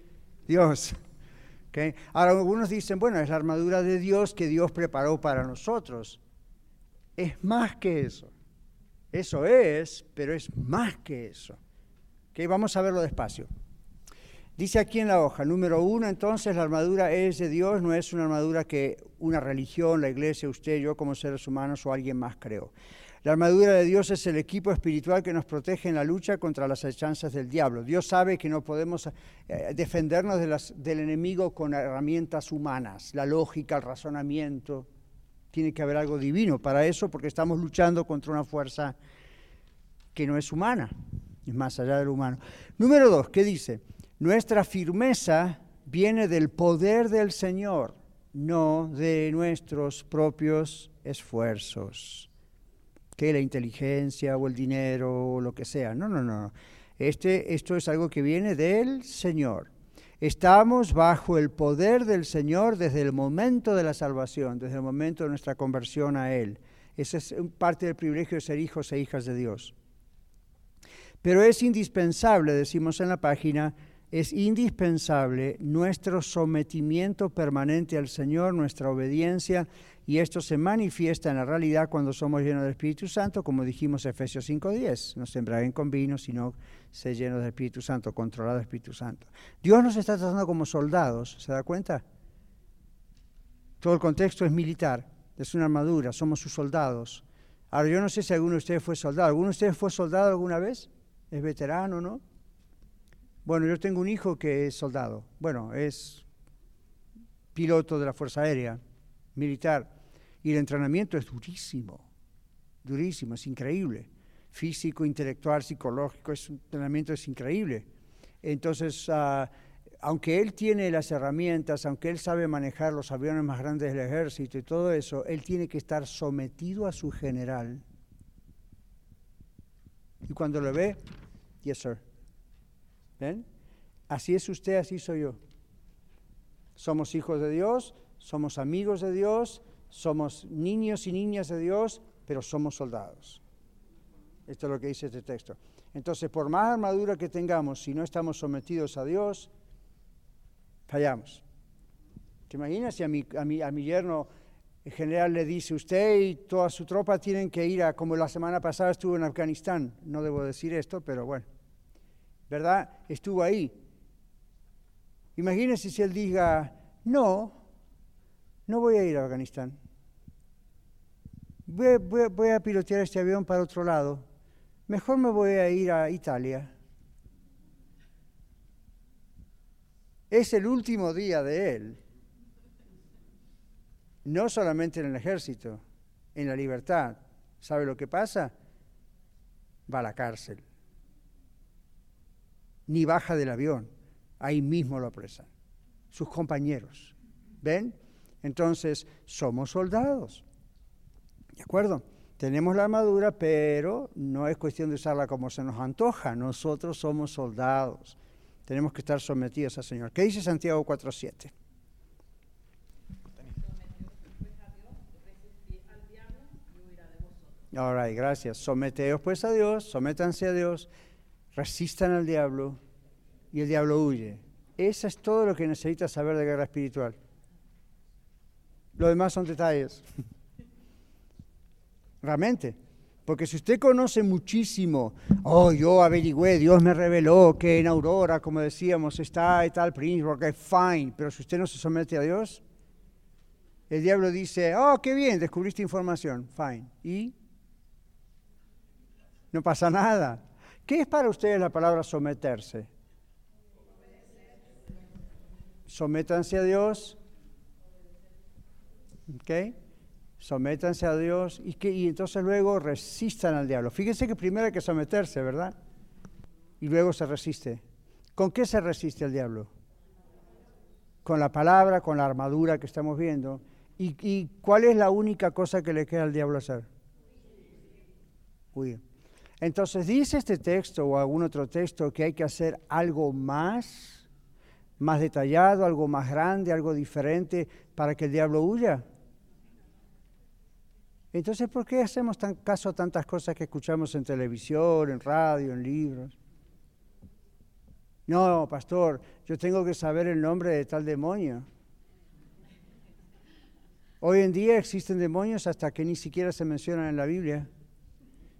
Dios. Ahora algunos dicen, bueno, es la armadura de Dios que Dios preparó para nosotros. Es más que eso. Eso es, pero es más que eso. ¿Okay? Vamos a verlo despacio. Dice aquí en la hoja, número uno, entonces la armadura es de Dios, no es una armadura que una religión, la iglesia, usted, yo como seres humanos o alguien más creó. La armadura de Dios es el equipo espiritual que nos protege en la lucha contra las hechanzas del diablo. Dios sabe que no podemos eh, defendernos del enemigo con herramientas humanas, la lógica, el razonamiento. Tiene que haber algo divino para eso porque estamos luchando contra una fuerza que no es humana, es más allá del humano. Número dos, ¿qué dice? Nuestra firmeza viene del poder del Señor, no de nuestros propios esfuerzos que la inteligencia o el dinero o lo que sea. No, no, no. Este, esto es algo que viene del Señor. Estamos bajo el poder del Señor desde el momento de la salvación, desde el momento de nuestra conversión a Él. Esa es parte del privilegio de ser hijos e hijas de Dios. Pero es indispensable, decimos en la página, es indispensable nuestro sometimiento permanente al Señor, nuestra obediencia y esto se manifiesta en la realidad cuando somos llenos del Espíritu Santo, como dijimos Efesios 5.10, no se embraguen con vino, sino se llenos del Espíritu Santo, controlado del Espíritu Santo. Dios nos está tratando como soldados, ¿se da cuenta? Todo el contexto es militar, es una armadura, somos sus soldados. Ahora, yo no sé si alguno de ustedes fue soldado. ¿Alguno de ustedes fue soldado alguna vez? ¿Es veterano, no? Bueno, yo tengo un hijo que es soldado. Bueno, es piloto de la Fuerza Aérea, militar. Y el entrenamiento es durísimo, durísimo, es increíble. Físico, intelectual, psicológico, es un entrenamiento es increíble. Entonces, ah, aunque él tiene las herramientas, aunque él sabe manejar los aviones más grandes del ejército y todo eso, él tiene que estar sometido a su general. Y cuando lo ve, yes, sir. ¿Ven? Así es usted, así soy yo. Somos hijos de Dios, somos amigos de Dios, somos niños y niñas de Dios, pero somos soldados. Esto es lo que dice este texto. Entonces, por más armadura que tengamos, si no estamos sometidos a Dios, fallamos. ¿Te imaginas si a mi, a mi, a mi yerno el general le dice, usted y toda su tropa tienen que ir a, como la semana pasada estuvo en Afganistán, no debo decir esto, pero bueno, ¿verdad? Estuvo ahí. Imagínese si él diga, no, no voy a ir a Afganistán. Voy, a pilotear este avión para otro lado. Mejor me voy a ir a Italia. Es el último día de él. No solamente en el ejército, en la libertad. ¿Sabe lo que pasa? Va a la cárcel. Ni baja del avión. Ahí mismo lo apresan. Sus compañeros. ¿Ven? Entonces, somos soldados. ¿De acuerdo? Tenemos la armadura, pero no es cuestión de usarla como se nos antoja. Nosotros somos soldados. Tenemos que estar sometidos al Señor. ¿Qué dice Santiago 4.7? Ahora, gracias. Someteos pues a Dios, sométanse a Dios, resistan al diablo y el diablo huye. Eso es todo lo que necesitas saber de guerra espiritual. Lo demás son detalles. Realmente. Porque si usted conoce muchísimo, oh, yo averigüé, Dios me reveló que en Aurora, como decíamos, está y tal príncipe, ok, fine, pero si usted no se somete a Dios, el diablo dice, oh, qué bien, descubriste información, fine. ¿Y? No pasa nada. ¿Qué es para ustedes la palabra someterse? Sométanse a Dios ¿Ok? Sométanse a Dios y, que, y entonces luego resistan al diablo. Fíjense que primero hay que someterse, ¿verdad? Y luego se resiste. ¿Con qué se resiste al diablo? Con la palabra, con la armadura que estamos viendo. ¿Y, ¿Y, cuál es la única cosa que le queda al diablo hacer? Huir. Entonces dice este texto o algún otro texto que hay que hacer algo más, más detallado, algo más grande, algo diferente para que el diablo huya. Entonces, ¿por qué hacemos tan caso a tantas cosas que escuchamos en televisión, en radio, en libros? No, pastor, yo tengo que saber el nombre de tal demonio. Hoy en día existen demonios hasta que ni siquiera se mencionan en la Biblia.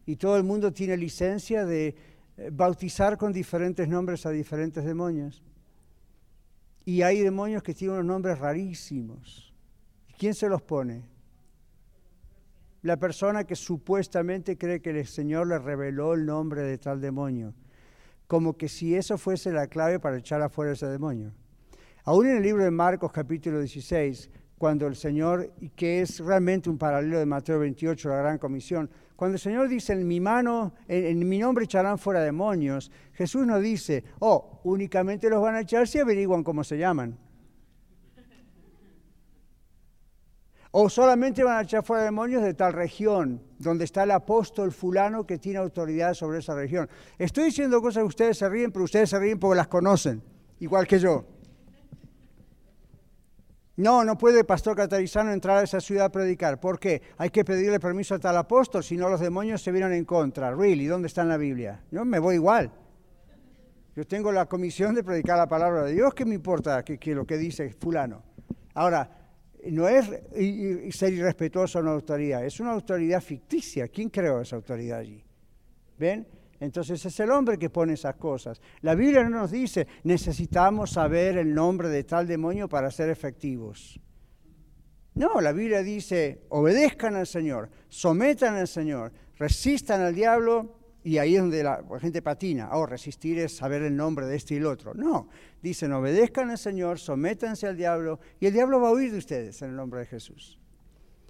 Y todo el mundo tiene licencia de eh, bautizar con diferentes nombres a diferentes demonios. Y hay demonios que tienen unos nombres rarísimos. ¿Quién se los pone? La persona que supuestamente cree que el Señor le reveló el nombre de tal demonio. Como que si eso fuese la clave para echar afuera ese demonio. Aún en el libro de Marcos capítulo 16, cuando el Señor, que es realmente un paralelo de Mateo 28, la gran comisión, cuando el Señor dice, en mi mano, en, mi nombre echarán fuera demonios, Jesús no dice, oh, únicamente los van a echar si averiguan cómo se llaman. O solamente van a echar fuera demonios de tal región, donde está el apóstol fulano que tiene autoridad sobre esa región. Estoy diciendo cosas que ustedes se ríen, pero ustedes se ríen porque las conocen, igual que yo. No, no puede el pastor catarizano entrar a esa ciudad a predicar. ¿Por qué? Hay que pedirle permiso a tal apóstol, si no los demonios se vienen en contra. Really, ¿dónde está en la Biblia? Yo me voy igual. Yo tengo la comisión de predicar la palabra de Dios, ¿qué me importa que, lo que dice fulano? Ahora, no es ser irrespetuoso a una autoridad, es una autoridad ficticia. ¿Quién creó esa autoridad allí? ¿Ven? Entonces es el hombre que pone esas cosas. La Biblia no nos dice, necesitamos saber el nombre de tal demonio para ser efectivos. No, la Biblia dice, obedezcan al Señor, sometan al Señor, resistan al diablo y ahí es donde la gente patina. Oh, resistir es saber el nombre de este y el otro. No, dicen, obedezcan al Señor, sométanse al diablo y el diablo va a huir de ustedes en el nombre de Jesús.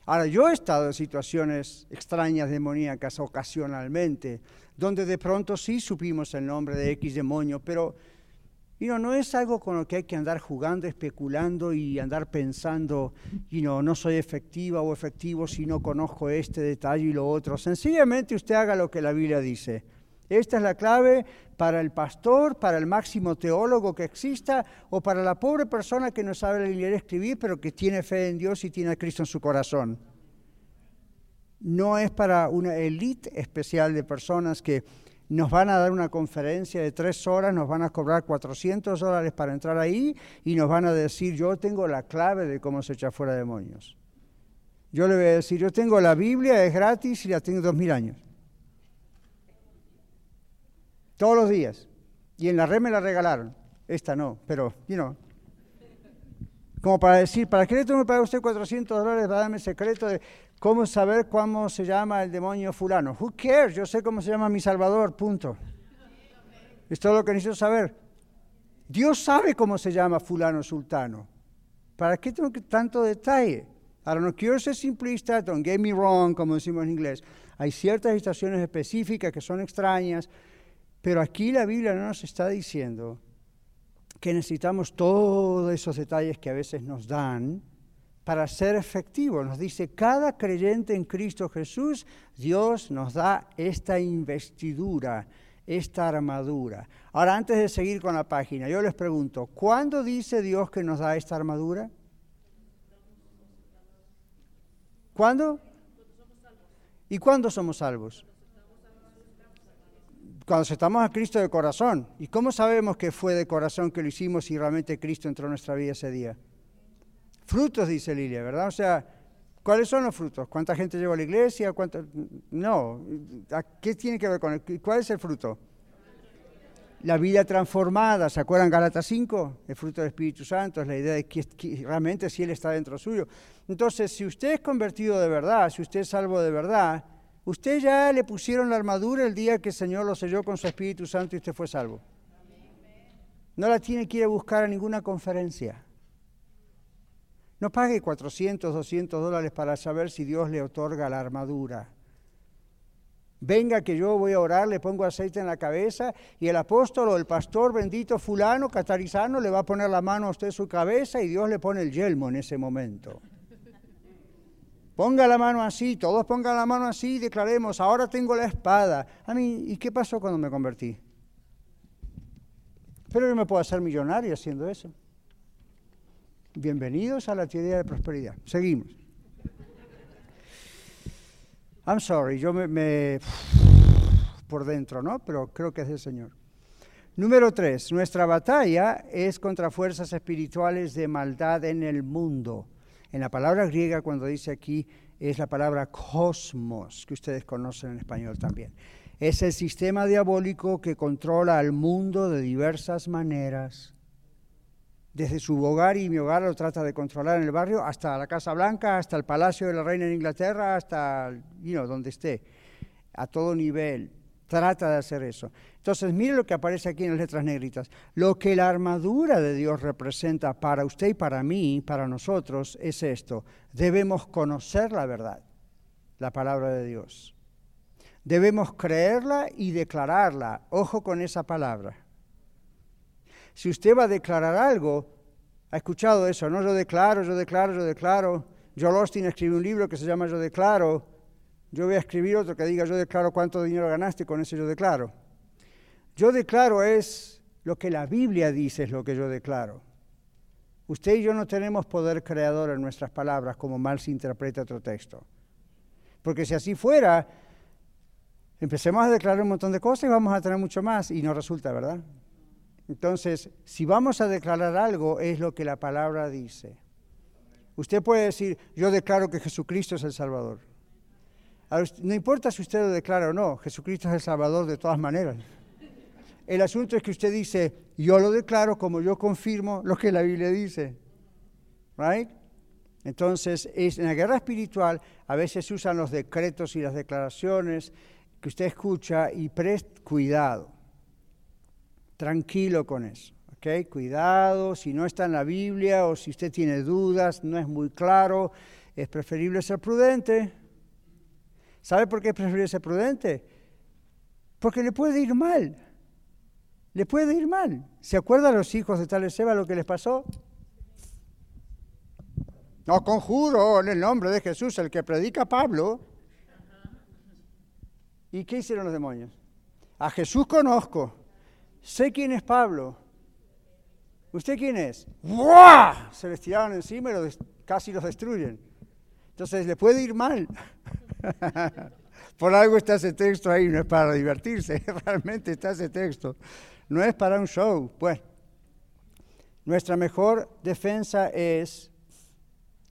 Ahora, yo he estado en situaciones extrañas demoníacas ocasionalmente, donde de pronto sí supimos el nombre de X demonio, pero no es algo con lo que hay que andar jugando, especulando y andar pensando, you no soy efectiva o efectivo si no conozco este detalle y lo otro. Sencillamente usted haga lo que la Biblia dice. Esta es la clave para el pastor, para el máximo teólogo que exista o para la pobre persona que no sabe leer y escribir, pero que tiene fe en Dios y tiene a Cristo en su corazón no es para una élite especial de personas que nos van a dar una conferencia de tres horas, nos van a cobrar 400 dólares para entrar ahí y nos van a decir, yo tengo la clave de cómo se echa fuera demonios. Yo le voy a decir, yo tengo la Biblia, es gratis y la tengo dos mil años. Todos los días. Y en la red me la regalaron. Esta no, pero, you know. Como para decir, ¿para qué le tengo que pagar usted 400 dólares para darme el secreto de ¿Cómo saber cómo se llama el demonio fulano? Who cares? Yo sé cómo se llama mi Salvador, punto. Es todo lo que necesito saber. Dios sabe cómo se llama fulano sultano. ¿Para qué tengo que tanto detalle? Ahora, no quiero ser simplista, don't get me wrong, como decimos en inglés. Hay ciertas situaciones específicas que son extrañas, pero aquí la Biblia no nos está diciendo que necesitamos todos esos detalles que a veces nos dan para ser efectivo. Nos dice, cada creyente en Cristo Jesús, Dios nos da esta investidura, esta armadura. Ahora, antes de seguir con la página, yo les pregunto, ¿cuándo dice Dios que nos da esta armadura? ¿Cuándo? ¿Y cuándo somos salvos? Cuando aceptamos a Cristo de corazón. ¿Y cómo sabemos que fue de corazón que lo hicimos y realmente Cristo entró en nuestra vida ese día? Frutos, dice Lilia, ¿verdad? O sea, ¿cuáles son los frutos? ¿Cuánta gente lleva a la iglesia? No, ¿qué tiene que ver con él? ¿Cuál es el fruto? La vida transformada, ¿se acuerdan Gálatas 5? El fruto del Espíritu Santo, es la idea de que, realmente si Él está dentro suyo. Entonces, si usted es convertido de verdad, si usted es salvo de verdad, usted ya le pusieron la armadura el día que el Señor lo selló con su Espíritu Santo y usted fue salvo. No la tiene que ir a buscar a ninguna conferencia. No pague 400, 200 dólares para saber si Dios le otorga la armadura. Venga que yo voy a orar, le pongo aceite en la cabeza y el apóstol o el pastor bendito fulano, catarizano, le va a poner la mano a usted en su cabeza y Dios le pone el yelmo en ese momento. Ponga la mano así, todos pongan la mano así y declaremos, ahora tengo la espada. A mí, ¿y qué pasó cuando me convertí? Pero yo me puedo hacer millonario haciendo eso. Bienvenidos a la teoría de prosperidad. Seguimos. I'm sorry, yo me, por dentro, ¿no? Pero creo que es el Señor. Número tres, nuestra batalla es contra fuerzas espirituales de maldad en el mundo. En la palabra griega, cuando dice aquí, es la palabra cosmos, que ustedes conocen en español también. Es el sistema diabólico que controla al mundo de diversas maneras. Desde su hogar y mi hogar lo trata de controlar en el barrio, hasta la Casa Blanca, hasta el Palacio de la Reina de Inglaterra, hasta, you know, donde esté, a todo nivel. Trata de hacer eso. Entonces, mire lo que aparece aquí en las letras negritas. Lo que la armadura de Dios representa para usted y para mí, para nosotros, es esto. Debemos conocer la verdad, la palabra de Dios. Debemos creerla y declararla. Ojo con esa palabra. Si usted va a declarar algo, ha escuchado eso, ¿no? Yo declaro, yo declaro, yo declaro. Joel Austin escribió un libro que se llama Yo declaro yo voy a escribir otro que diga yo declaro cuánto dinero ganaste, con eso yo declaro. Yo declaro es lo que la Biblia dice, es lo que yo declaro. Usted y yo no tenemos poder creador en nuestras palabras como mal se interpreta otro texto. Porque si así fuera, empecemos a declarar un montón de cosas y vamos a tener mucho más y no resulta, ¿verdad? Entonces, si vamos a declarar algo, es lo que la palabra dice. Usted puede decir, yo declaro que Jesucristo es el Salvador. No importa si usted lo declara o no, Jesucristo es el Salvador de todas maneras. El asunto es que usted dice, yo lo declaro como yo confirmo lo que la Biblia dice. Right? Entonces, en la guerra espiritual a veces usan los decretos y las declaraciones que usted escucha y preste cuidado. Tranquilo con eso. ¿ok? Cuidado, si no está en la Biblia o si usted tiene dudas, no es muy claro, es preferible ser prudente. ¿Sabe por qué prefiere ser prudente? Porque le puede ir mal. Le puede ir mal. ¿Se acuerdan los hijos de tal Seba lo que les pasó? No conjuro en el nombre de Jesús, el que predica Pablo. ¿Y qué hicieron los demonios? A Jesús conozco. Sé quién es Pablo. ¿Usted quién es? ¡Buah! Se les tiraron encima y casi los destruyen. Entonces le puede ir mal. Por algo está ese texto ahí, no es para divertirse, realmente está ese texto. No es para un show. Bueno, nuestra mejor defensa es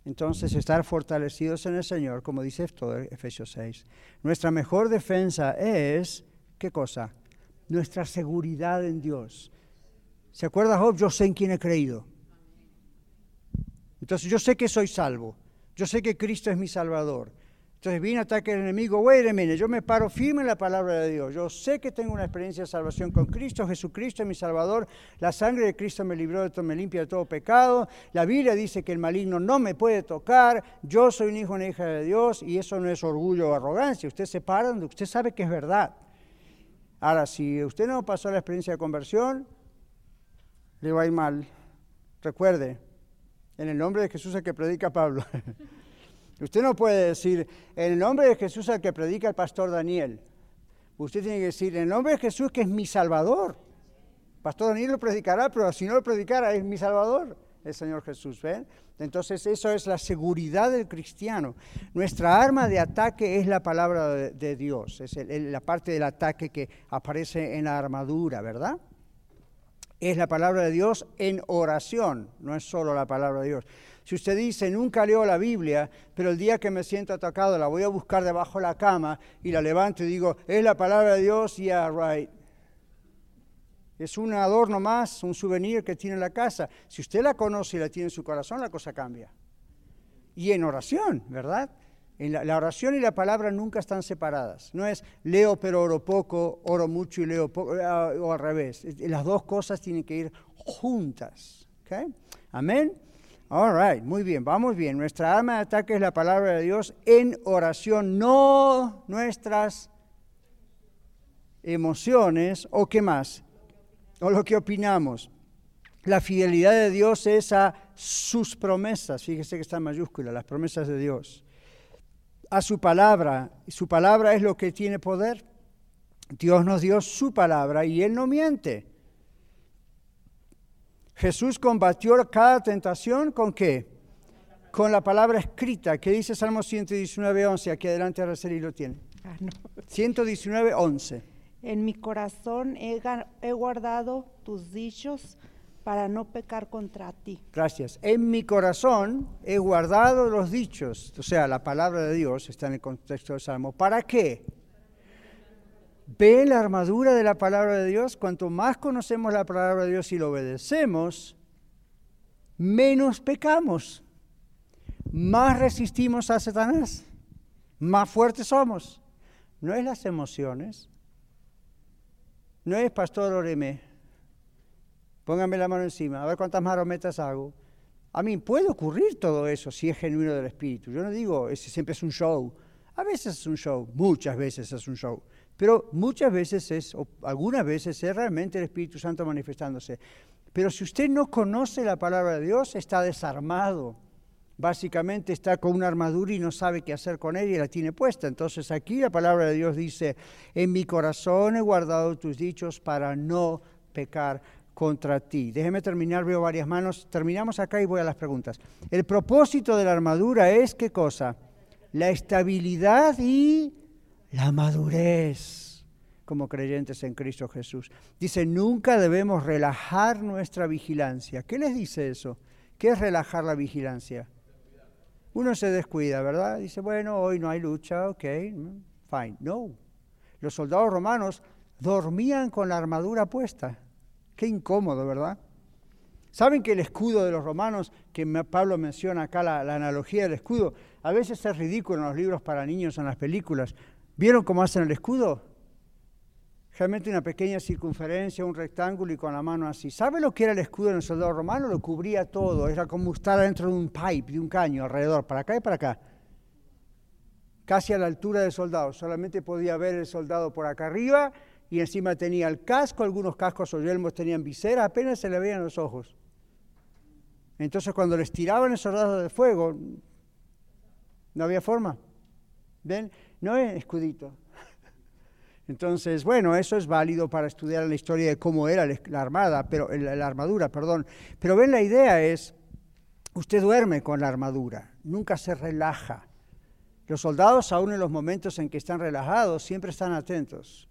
entonces estar fortalecidos en el Señor, como dice todo Efesios 6. Nuestra mejor defensa es, ¿qué cosa? Nuestra seguridad en Dios. ¿Se acuerda Job? Yo sé en quién he creído. Entonces yo sé que soy salvo. Yo sé que Cristo es mi Salvador. Entonces viene ataque del enemigo, wait yo me paro firme en la palabra de Dios. Yo sé que tengo una experiencia de salvación con Cristo, Jesucristo es mi Salvador. La sangre de Cristo me libró de todo, me limpia de todo pecado. La Biblia dice que el maligno no me puede tocar. Yo soy un hijo, una hija de Dios y eso no es orgullo o arrogancia. Usted se para donde usted sabe que es verdad. Ahora, si usted no pasó la experiencia de conversión, le va a ir mal. Recuerde, en el nombre de Jesús el que predica Pablo. Usted no puede decir, en el nombre de Jesús al que predica el pastor Daniel. Usted tiene que decir, en el nombre de Jesús que es mi Salvador. Pastor Daniel lo predicará, pero si no lo predicara, es mi Salvador, el Señor Jesús. ¿ven? Entonces eso es la seguridad del cristiano. Nuestra arma de ataque es la palabra de, Dios, es la parte del ataque que aparece en la armadura, ¿verdad? Es la palabra de Dios en oración, no es solo la palabra de Dios. Si usted dice, nunca leo la Biblia, pero el día que me siento atacado la voy a buscar debajo de la cama y la levanto y digo, es la palabra de Dios, yeah, right. Es un adorno más, un souvenir que tiene en la casa. Si usted la conoce y la tiene en su corazón, la cosa cambia. Y en oración, ¿verdad? En la, oración y la palabra nunca están separadas. No es leo pero oro poco, oro mucho y leo poco, eh, o al revés. Las dos cosas tienen que ir juntas. ¿okay? Amén. All right, muy bien, vamos bien. Nuestra arma de ataque es la palabra de Dios en oración, no nuestras emociones o qué más, o lo que opinamos. La fidelidad de Dios es a sus promesas, fíjese que está en mayúscula, las promesas de Dios. a su palabra. Su palabra es lo que tiene poder. Dios nos dio su palabra y Él no miente. Jesús combatió cada tentación con qué? Con la palabra escrita, que dice Salmo 119, 11. Aquí adelante y lo tiene. Ah, 119, 11. En mi corazón he, guardado tus dichos para no pecar contra ti. Gracias. En mi corazón he guardado los dichos, o sea, la palabra de Dios está en el contexto del Salmo. ¿Para qué? Ve la armadura de la palabra de Dios. Cuanto más conocemos la palabra de Dios y lo obedecemos, menos pecamos, más resistimos a Satanás, más fuertes somos. No es las emociones, no es pastor Oreme. Póngame la mano encima, a ver cuántas marometas hago. A mí puede ocurrir todo eso si es genuino del Espíritu. Yo no digo, ese siempre es un show. A veces es un show, muchas veces es un show. Pero muchas veces es, o algunas veces es realmente el Espíritu Santo manifestándose. Pero si usted no conoce la palabra de Dios, está desarmado. Básicamente está con una armadura y no sabe qué hacer con ella y la tiene puesta. Entonces aquí la palabra de Dios dice, en mi corazón he guardado tus dichos para no pecar contra ti. Déjeme terminar, veo varias manos. Terminamos acá y voy a las preguntas. El propósito de la armadura es qué cosa? La estabilidad y la madurez como creyentes en Cristo Jesús. Dice, nunca debemos relajar nuestra vigilancia. ¿Qué les dice eso? ¿Qué es relajar la vigilancia? Uno se descuida, ¿verdad? Dice, bueno, hoy no hay lucha, ok, fine. No. Los soldados romanos dormían con la armadura puesta. Qué incómodo, ¿verdad? ¿Saben que el escudo de los romanos, que Pablo menciona acá la, la, analogía del escudo, a veces es ridículo en los libros para niños, en las películas, ¿Vieron cómo hacen el escudo? Realmente una pequeña circunferencia, un rectángulo y con la mano así. ¿Sabe lo que era el escudo en el soldado romano? Lo cubría todo. Era como estar dentro de un pipe, de un caño alrededor, para acá y para acá. Casi a la altura del soldado. Solamente podía ver el soldado por acá arriba y encima tenía el casco. Algunos cascos o yelmos tenían visera, apenas se le veían los ojos. Entonces cuando les tiraban el soldado de fuego, no había forma. ¿Ven? no es escudito. Entonces, bueno, eso es válido para estudiar la historia de cómo era la armada, pero la armadura, perdón. Pero ven, la idea es, usted duerme con la armadura, nunca se relaja. Los soldados, aún en los momentos en que están relajados, siempre están atentos.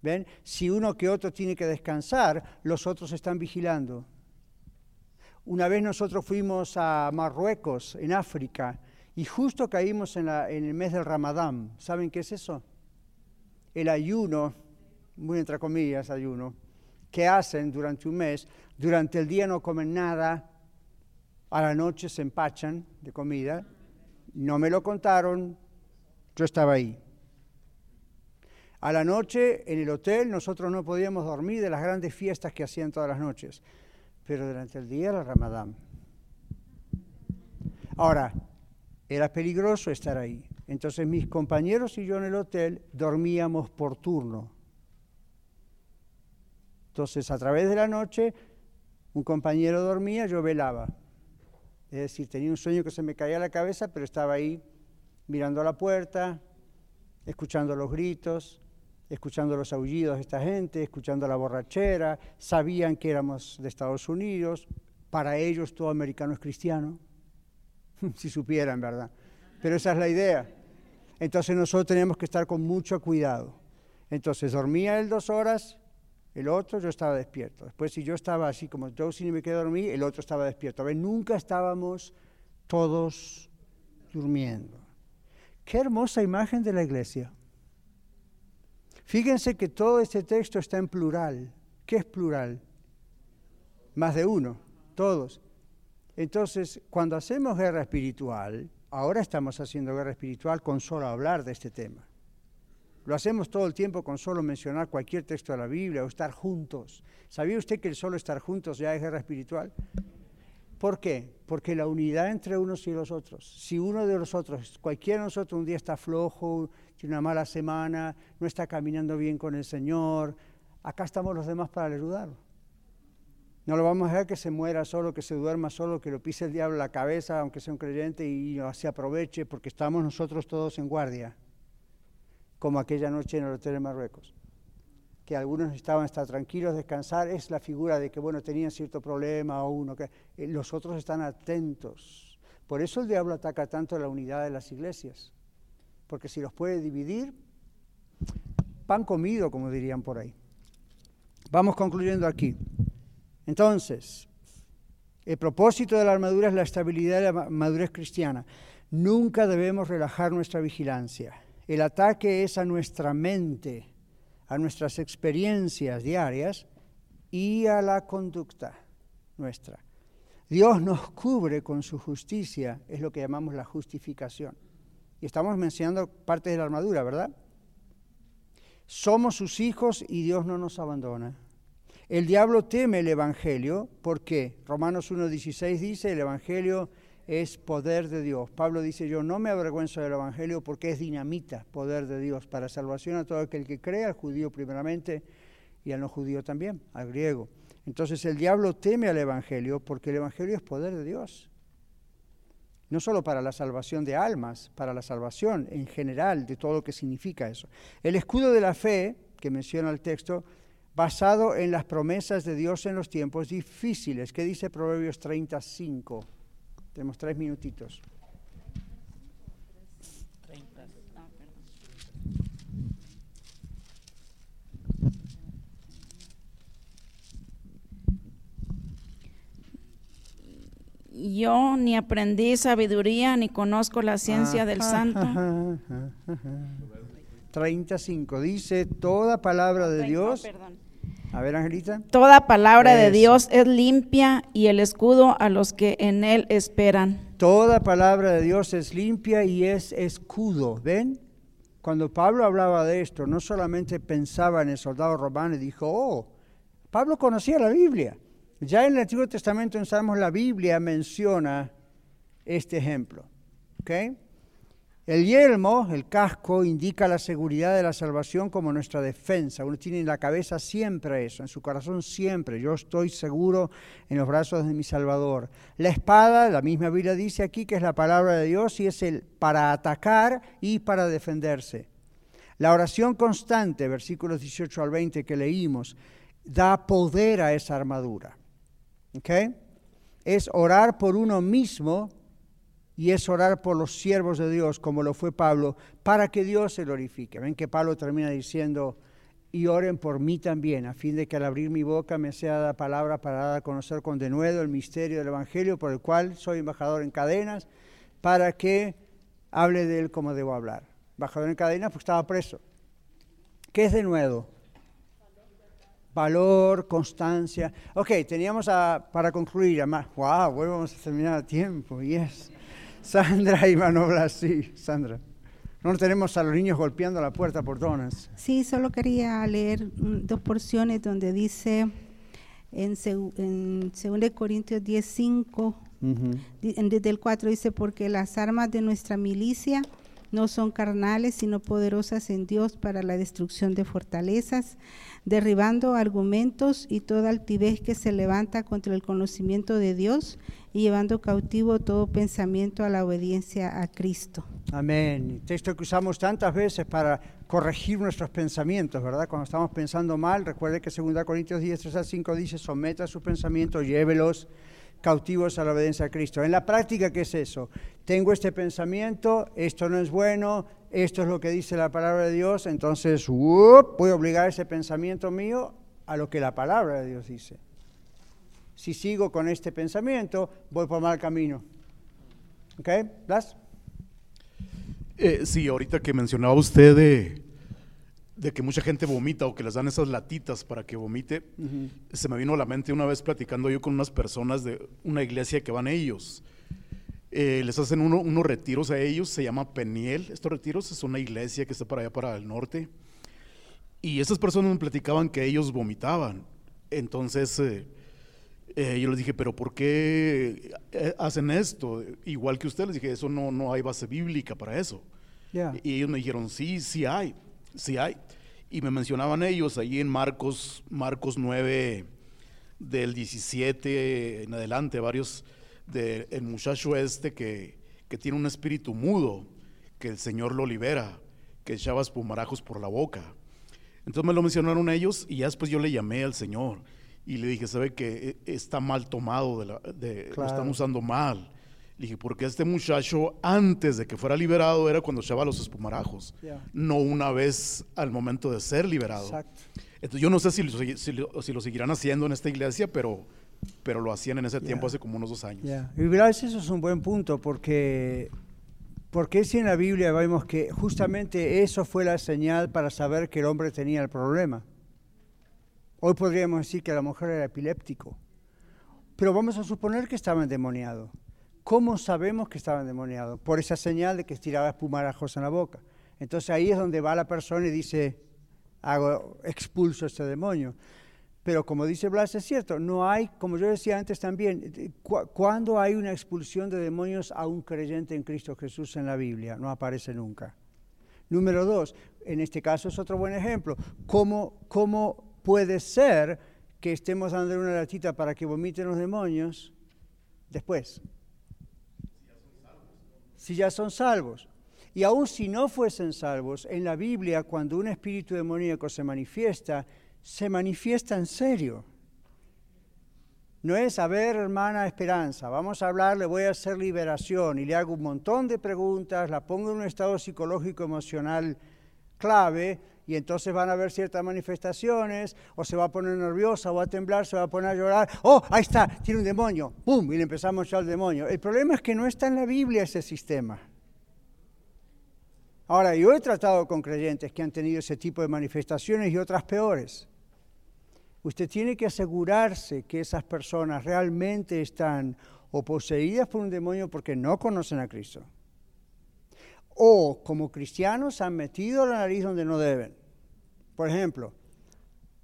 ¿Ven? Si uno que otro tiene que descansar, los otros están vigilando. Una vez nosotros fuimos a Marruecos, en África, y justo caímos en, el mes del Ramadán. ¿Saben qué es eso? El ayuno, muy entre comillas ayuno, que hacen durante un mes. Durante el día no comen nada, a la noche se empachan de comida. No me lo contaron, yo estaba ahí. A la noche en el hotel nosotros no podíamos dormir de las grandes fiestas que hacían todas las noches, pero durante el día era Ramadán. Ahora, era peligroso estar ahí. Entonces mis compañeros y yo en el hotel dormíamos por turno. Entonces a través de la noche un compañero dormía, yo velaba. Es decir, tenía un sueño que se me caía a la cabeza, pero estaba ahí mirando a la puerta, escuchando los gritos, escuchando los aullidos de esta gente, escuchando la borrachera, sabían que éramos de Estados Unidos, para ellos todo americano es cristiano. si supieran, ¿verdad? Pero esa es la idea. Entonces nosotros tenemos que estar con mucho cuidado. Entonces dormía él dos horas, el otro yo estaba despierto. Después si yo estaba así como yo si me quedé dormir, el otro estaba despierto. A ver, nunca estábamos todos durmiendo. Qué hermosa imagen de la iglesia. Fíjense que todo este texto está en plural. ¿Qué es plural? Más de uno, todos. Entonces, cuando hacemos guerra espiritual, ahora estamos haciendo guerra espiritual con solo hablar de este tema. Lo hacemos todo el tiempo con solo mencionar cualquier texto de la Biblia o estar juntos. ¿Sabía usted que el solo estar juntos ya es guerra espiritual? ¿Por qué? Porque la unidad entre unos y los otros. Si uno de los otros, cualquiera de nosotros un día está flojo, tiene una mala semana, no está caminando bien con el Señor, acá estamos los demás para ayudarlo. No lo vamos a dejar que se muera solo, que se duerma solo, que lo pise el diablo la cabeza, aunque sea un creyente, y se aproveche, porque estamos nosotros todos en guardia, como aquella noche en el hotel de Marruecos. Que algunos estaban estar tranquilos, descansar, es la figura de que, bueno, tenían cierto problema o uno, que eh, los otros están atentos. Por eso el diablo ataca tanto la unidad de las iglesias, porque si los puede dividir, pan comido, como dirían por ahí. Vamos concluyendo aquí. Entonces, el propósito de la armadura es la estabilidad de la madurez cristiana. Nunca debemos relajar nuestra vigilancia. El ataque es a nuestra mente, a nuestras experiencias diarias y a la conducta nuestra. Dios nos cubre con su justicia, es lo que llamamos la justificación. Y estamos mencionando parte de la armadura, ¿verdad? Somos sus hijos y Dios no nos abandona. El diablo teme el Evangelio, ¿por qué? Romanos 1.16 dice, el Evangelio es poder de Dios. Pablo dice, yo no me avergüenzo del Evangelio porque es dinamita, poder de Dios, para salvación a todo aquel que cree, al judío primeramente y al no judío también, al griego. Entonces el diablo teme al Evangelio porque el Evangelio es poder de Dios. No solo para la salvación de almas, para la salvación en general de todo lo que significa eso. El escudo de la fe, que menciona el texto, basado en las promesas de Dios en los tiempos difíciles. ¿Qué dice Proverbios 35? Tenemos tres minutitos. Yo ni aprendí sabiduría ni conozco la ciencia del santo. 35 dice, toda palabra de Dios a ver, Angelita. Toda palabra de Dios es limpia y el escudo a los que en él esperan. Toda palabra de Dios es limpia y es escudo. ¿Ven? Cuando Pablo hablaba de esto, no solamente pensaba en el soldado romano y dijo, oh, Pablo conocía la Biblia. Ya en el Antiguo Testamento en Salmos la Biblia menciona este ejemplo. ¿ok?, el yelmo, el casco, indica la seguridad de la salvación como nuestra defensa. Uno tiene en la cabeza siempre eso, en su corazón siempre. Yo estoy seguro en los brazos de mi Salvador. La espada, la misma Biblia dice aquí que es la palabra de Dios y es el para atacar y para defenderse. La oración constante, versículos 18 al 20 que leímos, da poder a esa armadura. ¿Okay? Es orar por uno mismo y es orar por los siervos de Dios, como lo fue Pablo, para que Dios se glorifique. Ven que Pablo termina diciendo, y oren por mí también, a fin de que al abrir mi boca me sea dada palabra para dar a conocer con denuedo el misterio del Evangelio, por el cual soy embajador en cadenas, para que hable de él como debo hablar. Embajador en cadenas, pues estaba preso. ¿Qué es denuedo? Valor, constancia. Ok, teníamos para concluir, además, wow, vamos a terminar a tiempo, yes. Sandra y Manobla, sí, Sandra. No tenemos a los niños golpeando la puerta por donas. Sí, solo quería leer mm, dos porciones donde dice en, en 2 Corintios 10, 5, desde el 4 dice, porque las armas de nuestra milicia no son carnales, sino poderosas en Dios para la destrucción de fortalezas, derribando argumentos y toda altivez que se levanta contra el conocimiento de Dios y llevando cautivo todo pensamiento a la obediencia a Cristo. Amén. Texto que usamos tantas veces para corregir nuestros pensamientos, ¿verdad? Cuando estamos pensando mal, recuerde que 2 Corintios 10, 3 a 5 dice, someta sus pensamientos, llévelos cautivos a la obediencia a Cristo. En la práctica, ¿qué es eso? Tengo este pensamiento, esto no es bueno, esto es lo que dice la palabra de Dios, entonces voy a obligar ese pensamiento mío a lo que la palabra de Dios dice. Si sigo con este pensamiento, voy por mal camino. ¿Ok? ¿Blas? Eh, sí, ahorita que mencionaba usted de, de que mucha gente vomita o que les dan esas latitas para que vomite, se me vino a la mente una vez platicando yo con unas personas de una iglesia que van ellos. Eh, les hacen unos retiros a ellos, se llama Peniel. Estos retiros es una iglesia que está para allá, para el norte. Y esas personas me platicaban que ellos vomitaban. Entonces eh, eh, yo les dije, pero ¿por qué hacen esto? Igual que usted, les dije, eso no, no hay base bíblica para eso. Y ellos me dijeron, sí, sí hay. Sí hay. Y me mencionaban ellos ahí en Marcos, Marcos 9, del 17 en adelante, varios del muchacho este que, que tiene un espíritu mudo, que el Señor lo libera, que echaba espumarajos por la boca. Entonces me lo mencionaron ellos y ya después yo le llamé al Señor y le dije, ¿sabe que está mal tomado? De la, de, Lo están usando mal. Le dije, porque este muchacho antes de que fuera liberado era cuando echaba los espumarajos, no una vez al momento de ser liberado. Exacto. Entonces yo no sé si lo, si, lo, seguirán haciendo en esta iglesia, pero, pero lo hacían en ese tiempo hace como unos dos años. Y gracias, eso es un buen punto, porque porque si en la Biblia vemos que justamente eso fue la señal para saber que el hombre tenía el problema. Hoy podríamos decir que la mujer era epiléptico, pero vamos a suponer que estaba endemoniado. ¿Cómo sabemos que estaba endemoniado? Por esa señal de que estiraba espumarajos en la boca. Entonces ahí es donde va la persona y dice, hago, expulso este demonio. Pero como dice Blas, es cierto, no hay, como yo decía antes también, cuando hay una expulsión de demonios a un creyente en Cristo Jesús en la Biblia? No aparece nunca. Número dos, en este caso es otro buen ejemplo. ¿Cómo, cómo puede ser que estemos dando una latita para que vomiten los demonios después? Si ya son salvos. Y aun si no fuesen salvos, en la Biblia, cuando un espíritu demoníaco se manifiesta, se manifiesta en serio. No es, a ver, hermana Esperanza, vamos a hablar, le voy a hacer liberación y le hago un montón de preguntas, la pongo en un estado psicológico emocional clave y entonces van a haber ciertas manifestaciones, o se va a poner nerviosa, o va a temblar, se va a poner a llorar, oh, ahí está, tiene un demonio, ¡pum! Y le empezamos a echar el demonio. El problema es que no está en la Biblia ese sistema. Ahora, yo he tratado con creyentes que han tenido ese tipo de manifestaciones y otras peores. Usted tiene que asegurarse que esas personas realmente están o poseídas por un demonio porque no conocen a Cristo, o como cristianos han metido la nariz donde no deben. Por ejemplo,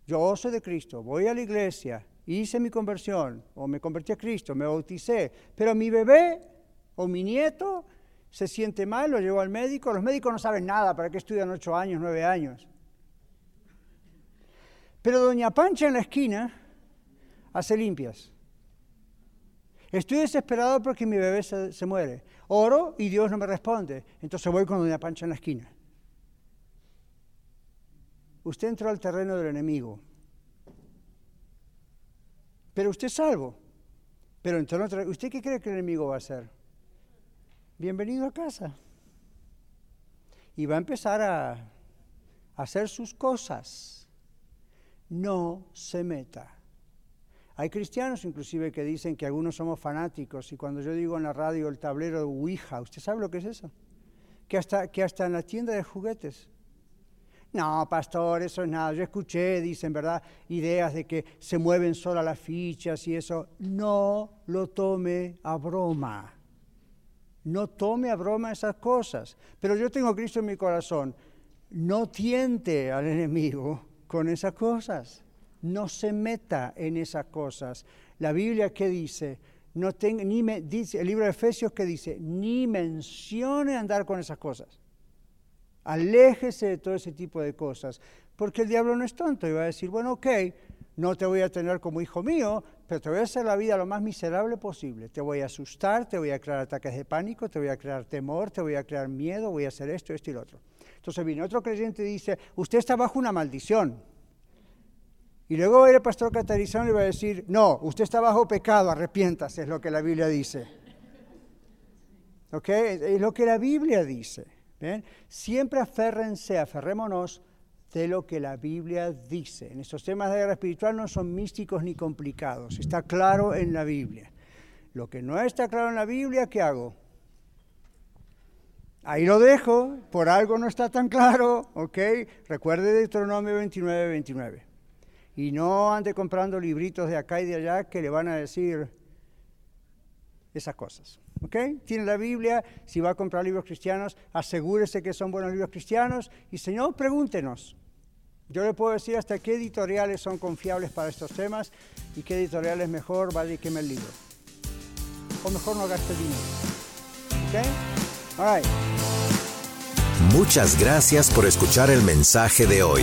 yo soy de Cristo, voy a la iglesia, hice mi conversión, o me convertí a Cristo, me bauticé, pero mi bebé o mi nieto se siente mal, lo llevo al médico, los médicos no saben nada, ¿para qué estudian ocho años, nueve años? Pero doña Pancha en la esquina hace limpias. Estoy desesperado porque mi bebé se, muere. Oro y Dios no me responde. Entonces voy con doña Pancha en la esquina. Usted entró al terreno del enemigo. Pero usted es salvo. Pero entró ¿Usted qué cree que el enemigo va a hacer? Bienvenido a casa. Y va a empezar a hacer sus cosas no se meta. Hay cristianos inclusive que dicen que algunos somos fanáticos y cuando yo digo en la radio el tablero de Ouija, ¿usted sabe lo que es eso? Que hasta, que hasta en la tienda de juguetes. No, pastor, eso es nada. Yo escuché, dicen, ¿verdad? Ideas de que se mueven solas las fichas y eso. No lo tome a broma. No tome a broma esas cosas. Pero yo tengo Cristo en mi corazón. No tiente al enemigo con esas cosas. No se meta en esas cosas. La Biblia que dice, no ni me, dice, el libro de Efesios que dice, ni mencione andar con esas cosas. Aléjese de todo ese tipo de cosas, porque el diablo no es tonto y va a decir, bueno, ok, no te voy a tener como hijo mío, pero te voy a hacer la vida lo más miserable posible. Te voy a asustar, te voy a crear ataques de pánico, te voy a crear temor, te voy a crear miedo, voy a hacer esto, esto y lo otro. Entonces viene otro creyente y dice, usted está bajo una maldición. Y luego el pastor catarizano y va a decir, no, usted está bajo pecado, arrepiéntase, es lo que la Biblia dice. ¿Ok? Es lo que la Biblia dice. Siempre aférrense, aferrémonos de lo que la Biblia dice. En estos temas de guerra espiritual no son místicos ni complicados, está claro en la Biblia. Lo que no está claro en la Biblia, ¿qué hago? Ahí lo dejo, por algo no está tan claro, ¿ok? Recuerde Deuteronomio 29, 29. Y no ande comprando libritos de acá y de allá que le van a decir esas cosas. ¿Ok? Tiene la Biblia, si va a comprar libros cristianos, asegúrese que son buenos libros cristianos y Señor, pregúntenos. Yo le puedo decir hasta qué editoriales son confiables para estos temas y qué editoriales mejor, vale y queme el libro. O mejor no gaste dinero. ¿Ok? All right. Muchas gracias por escuchar el mensaje de hoy.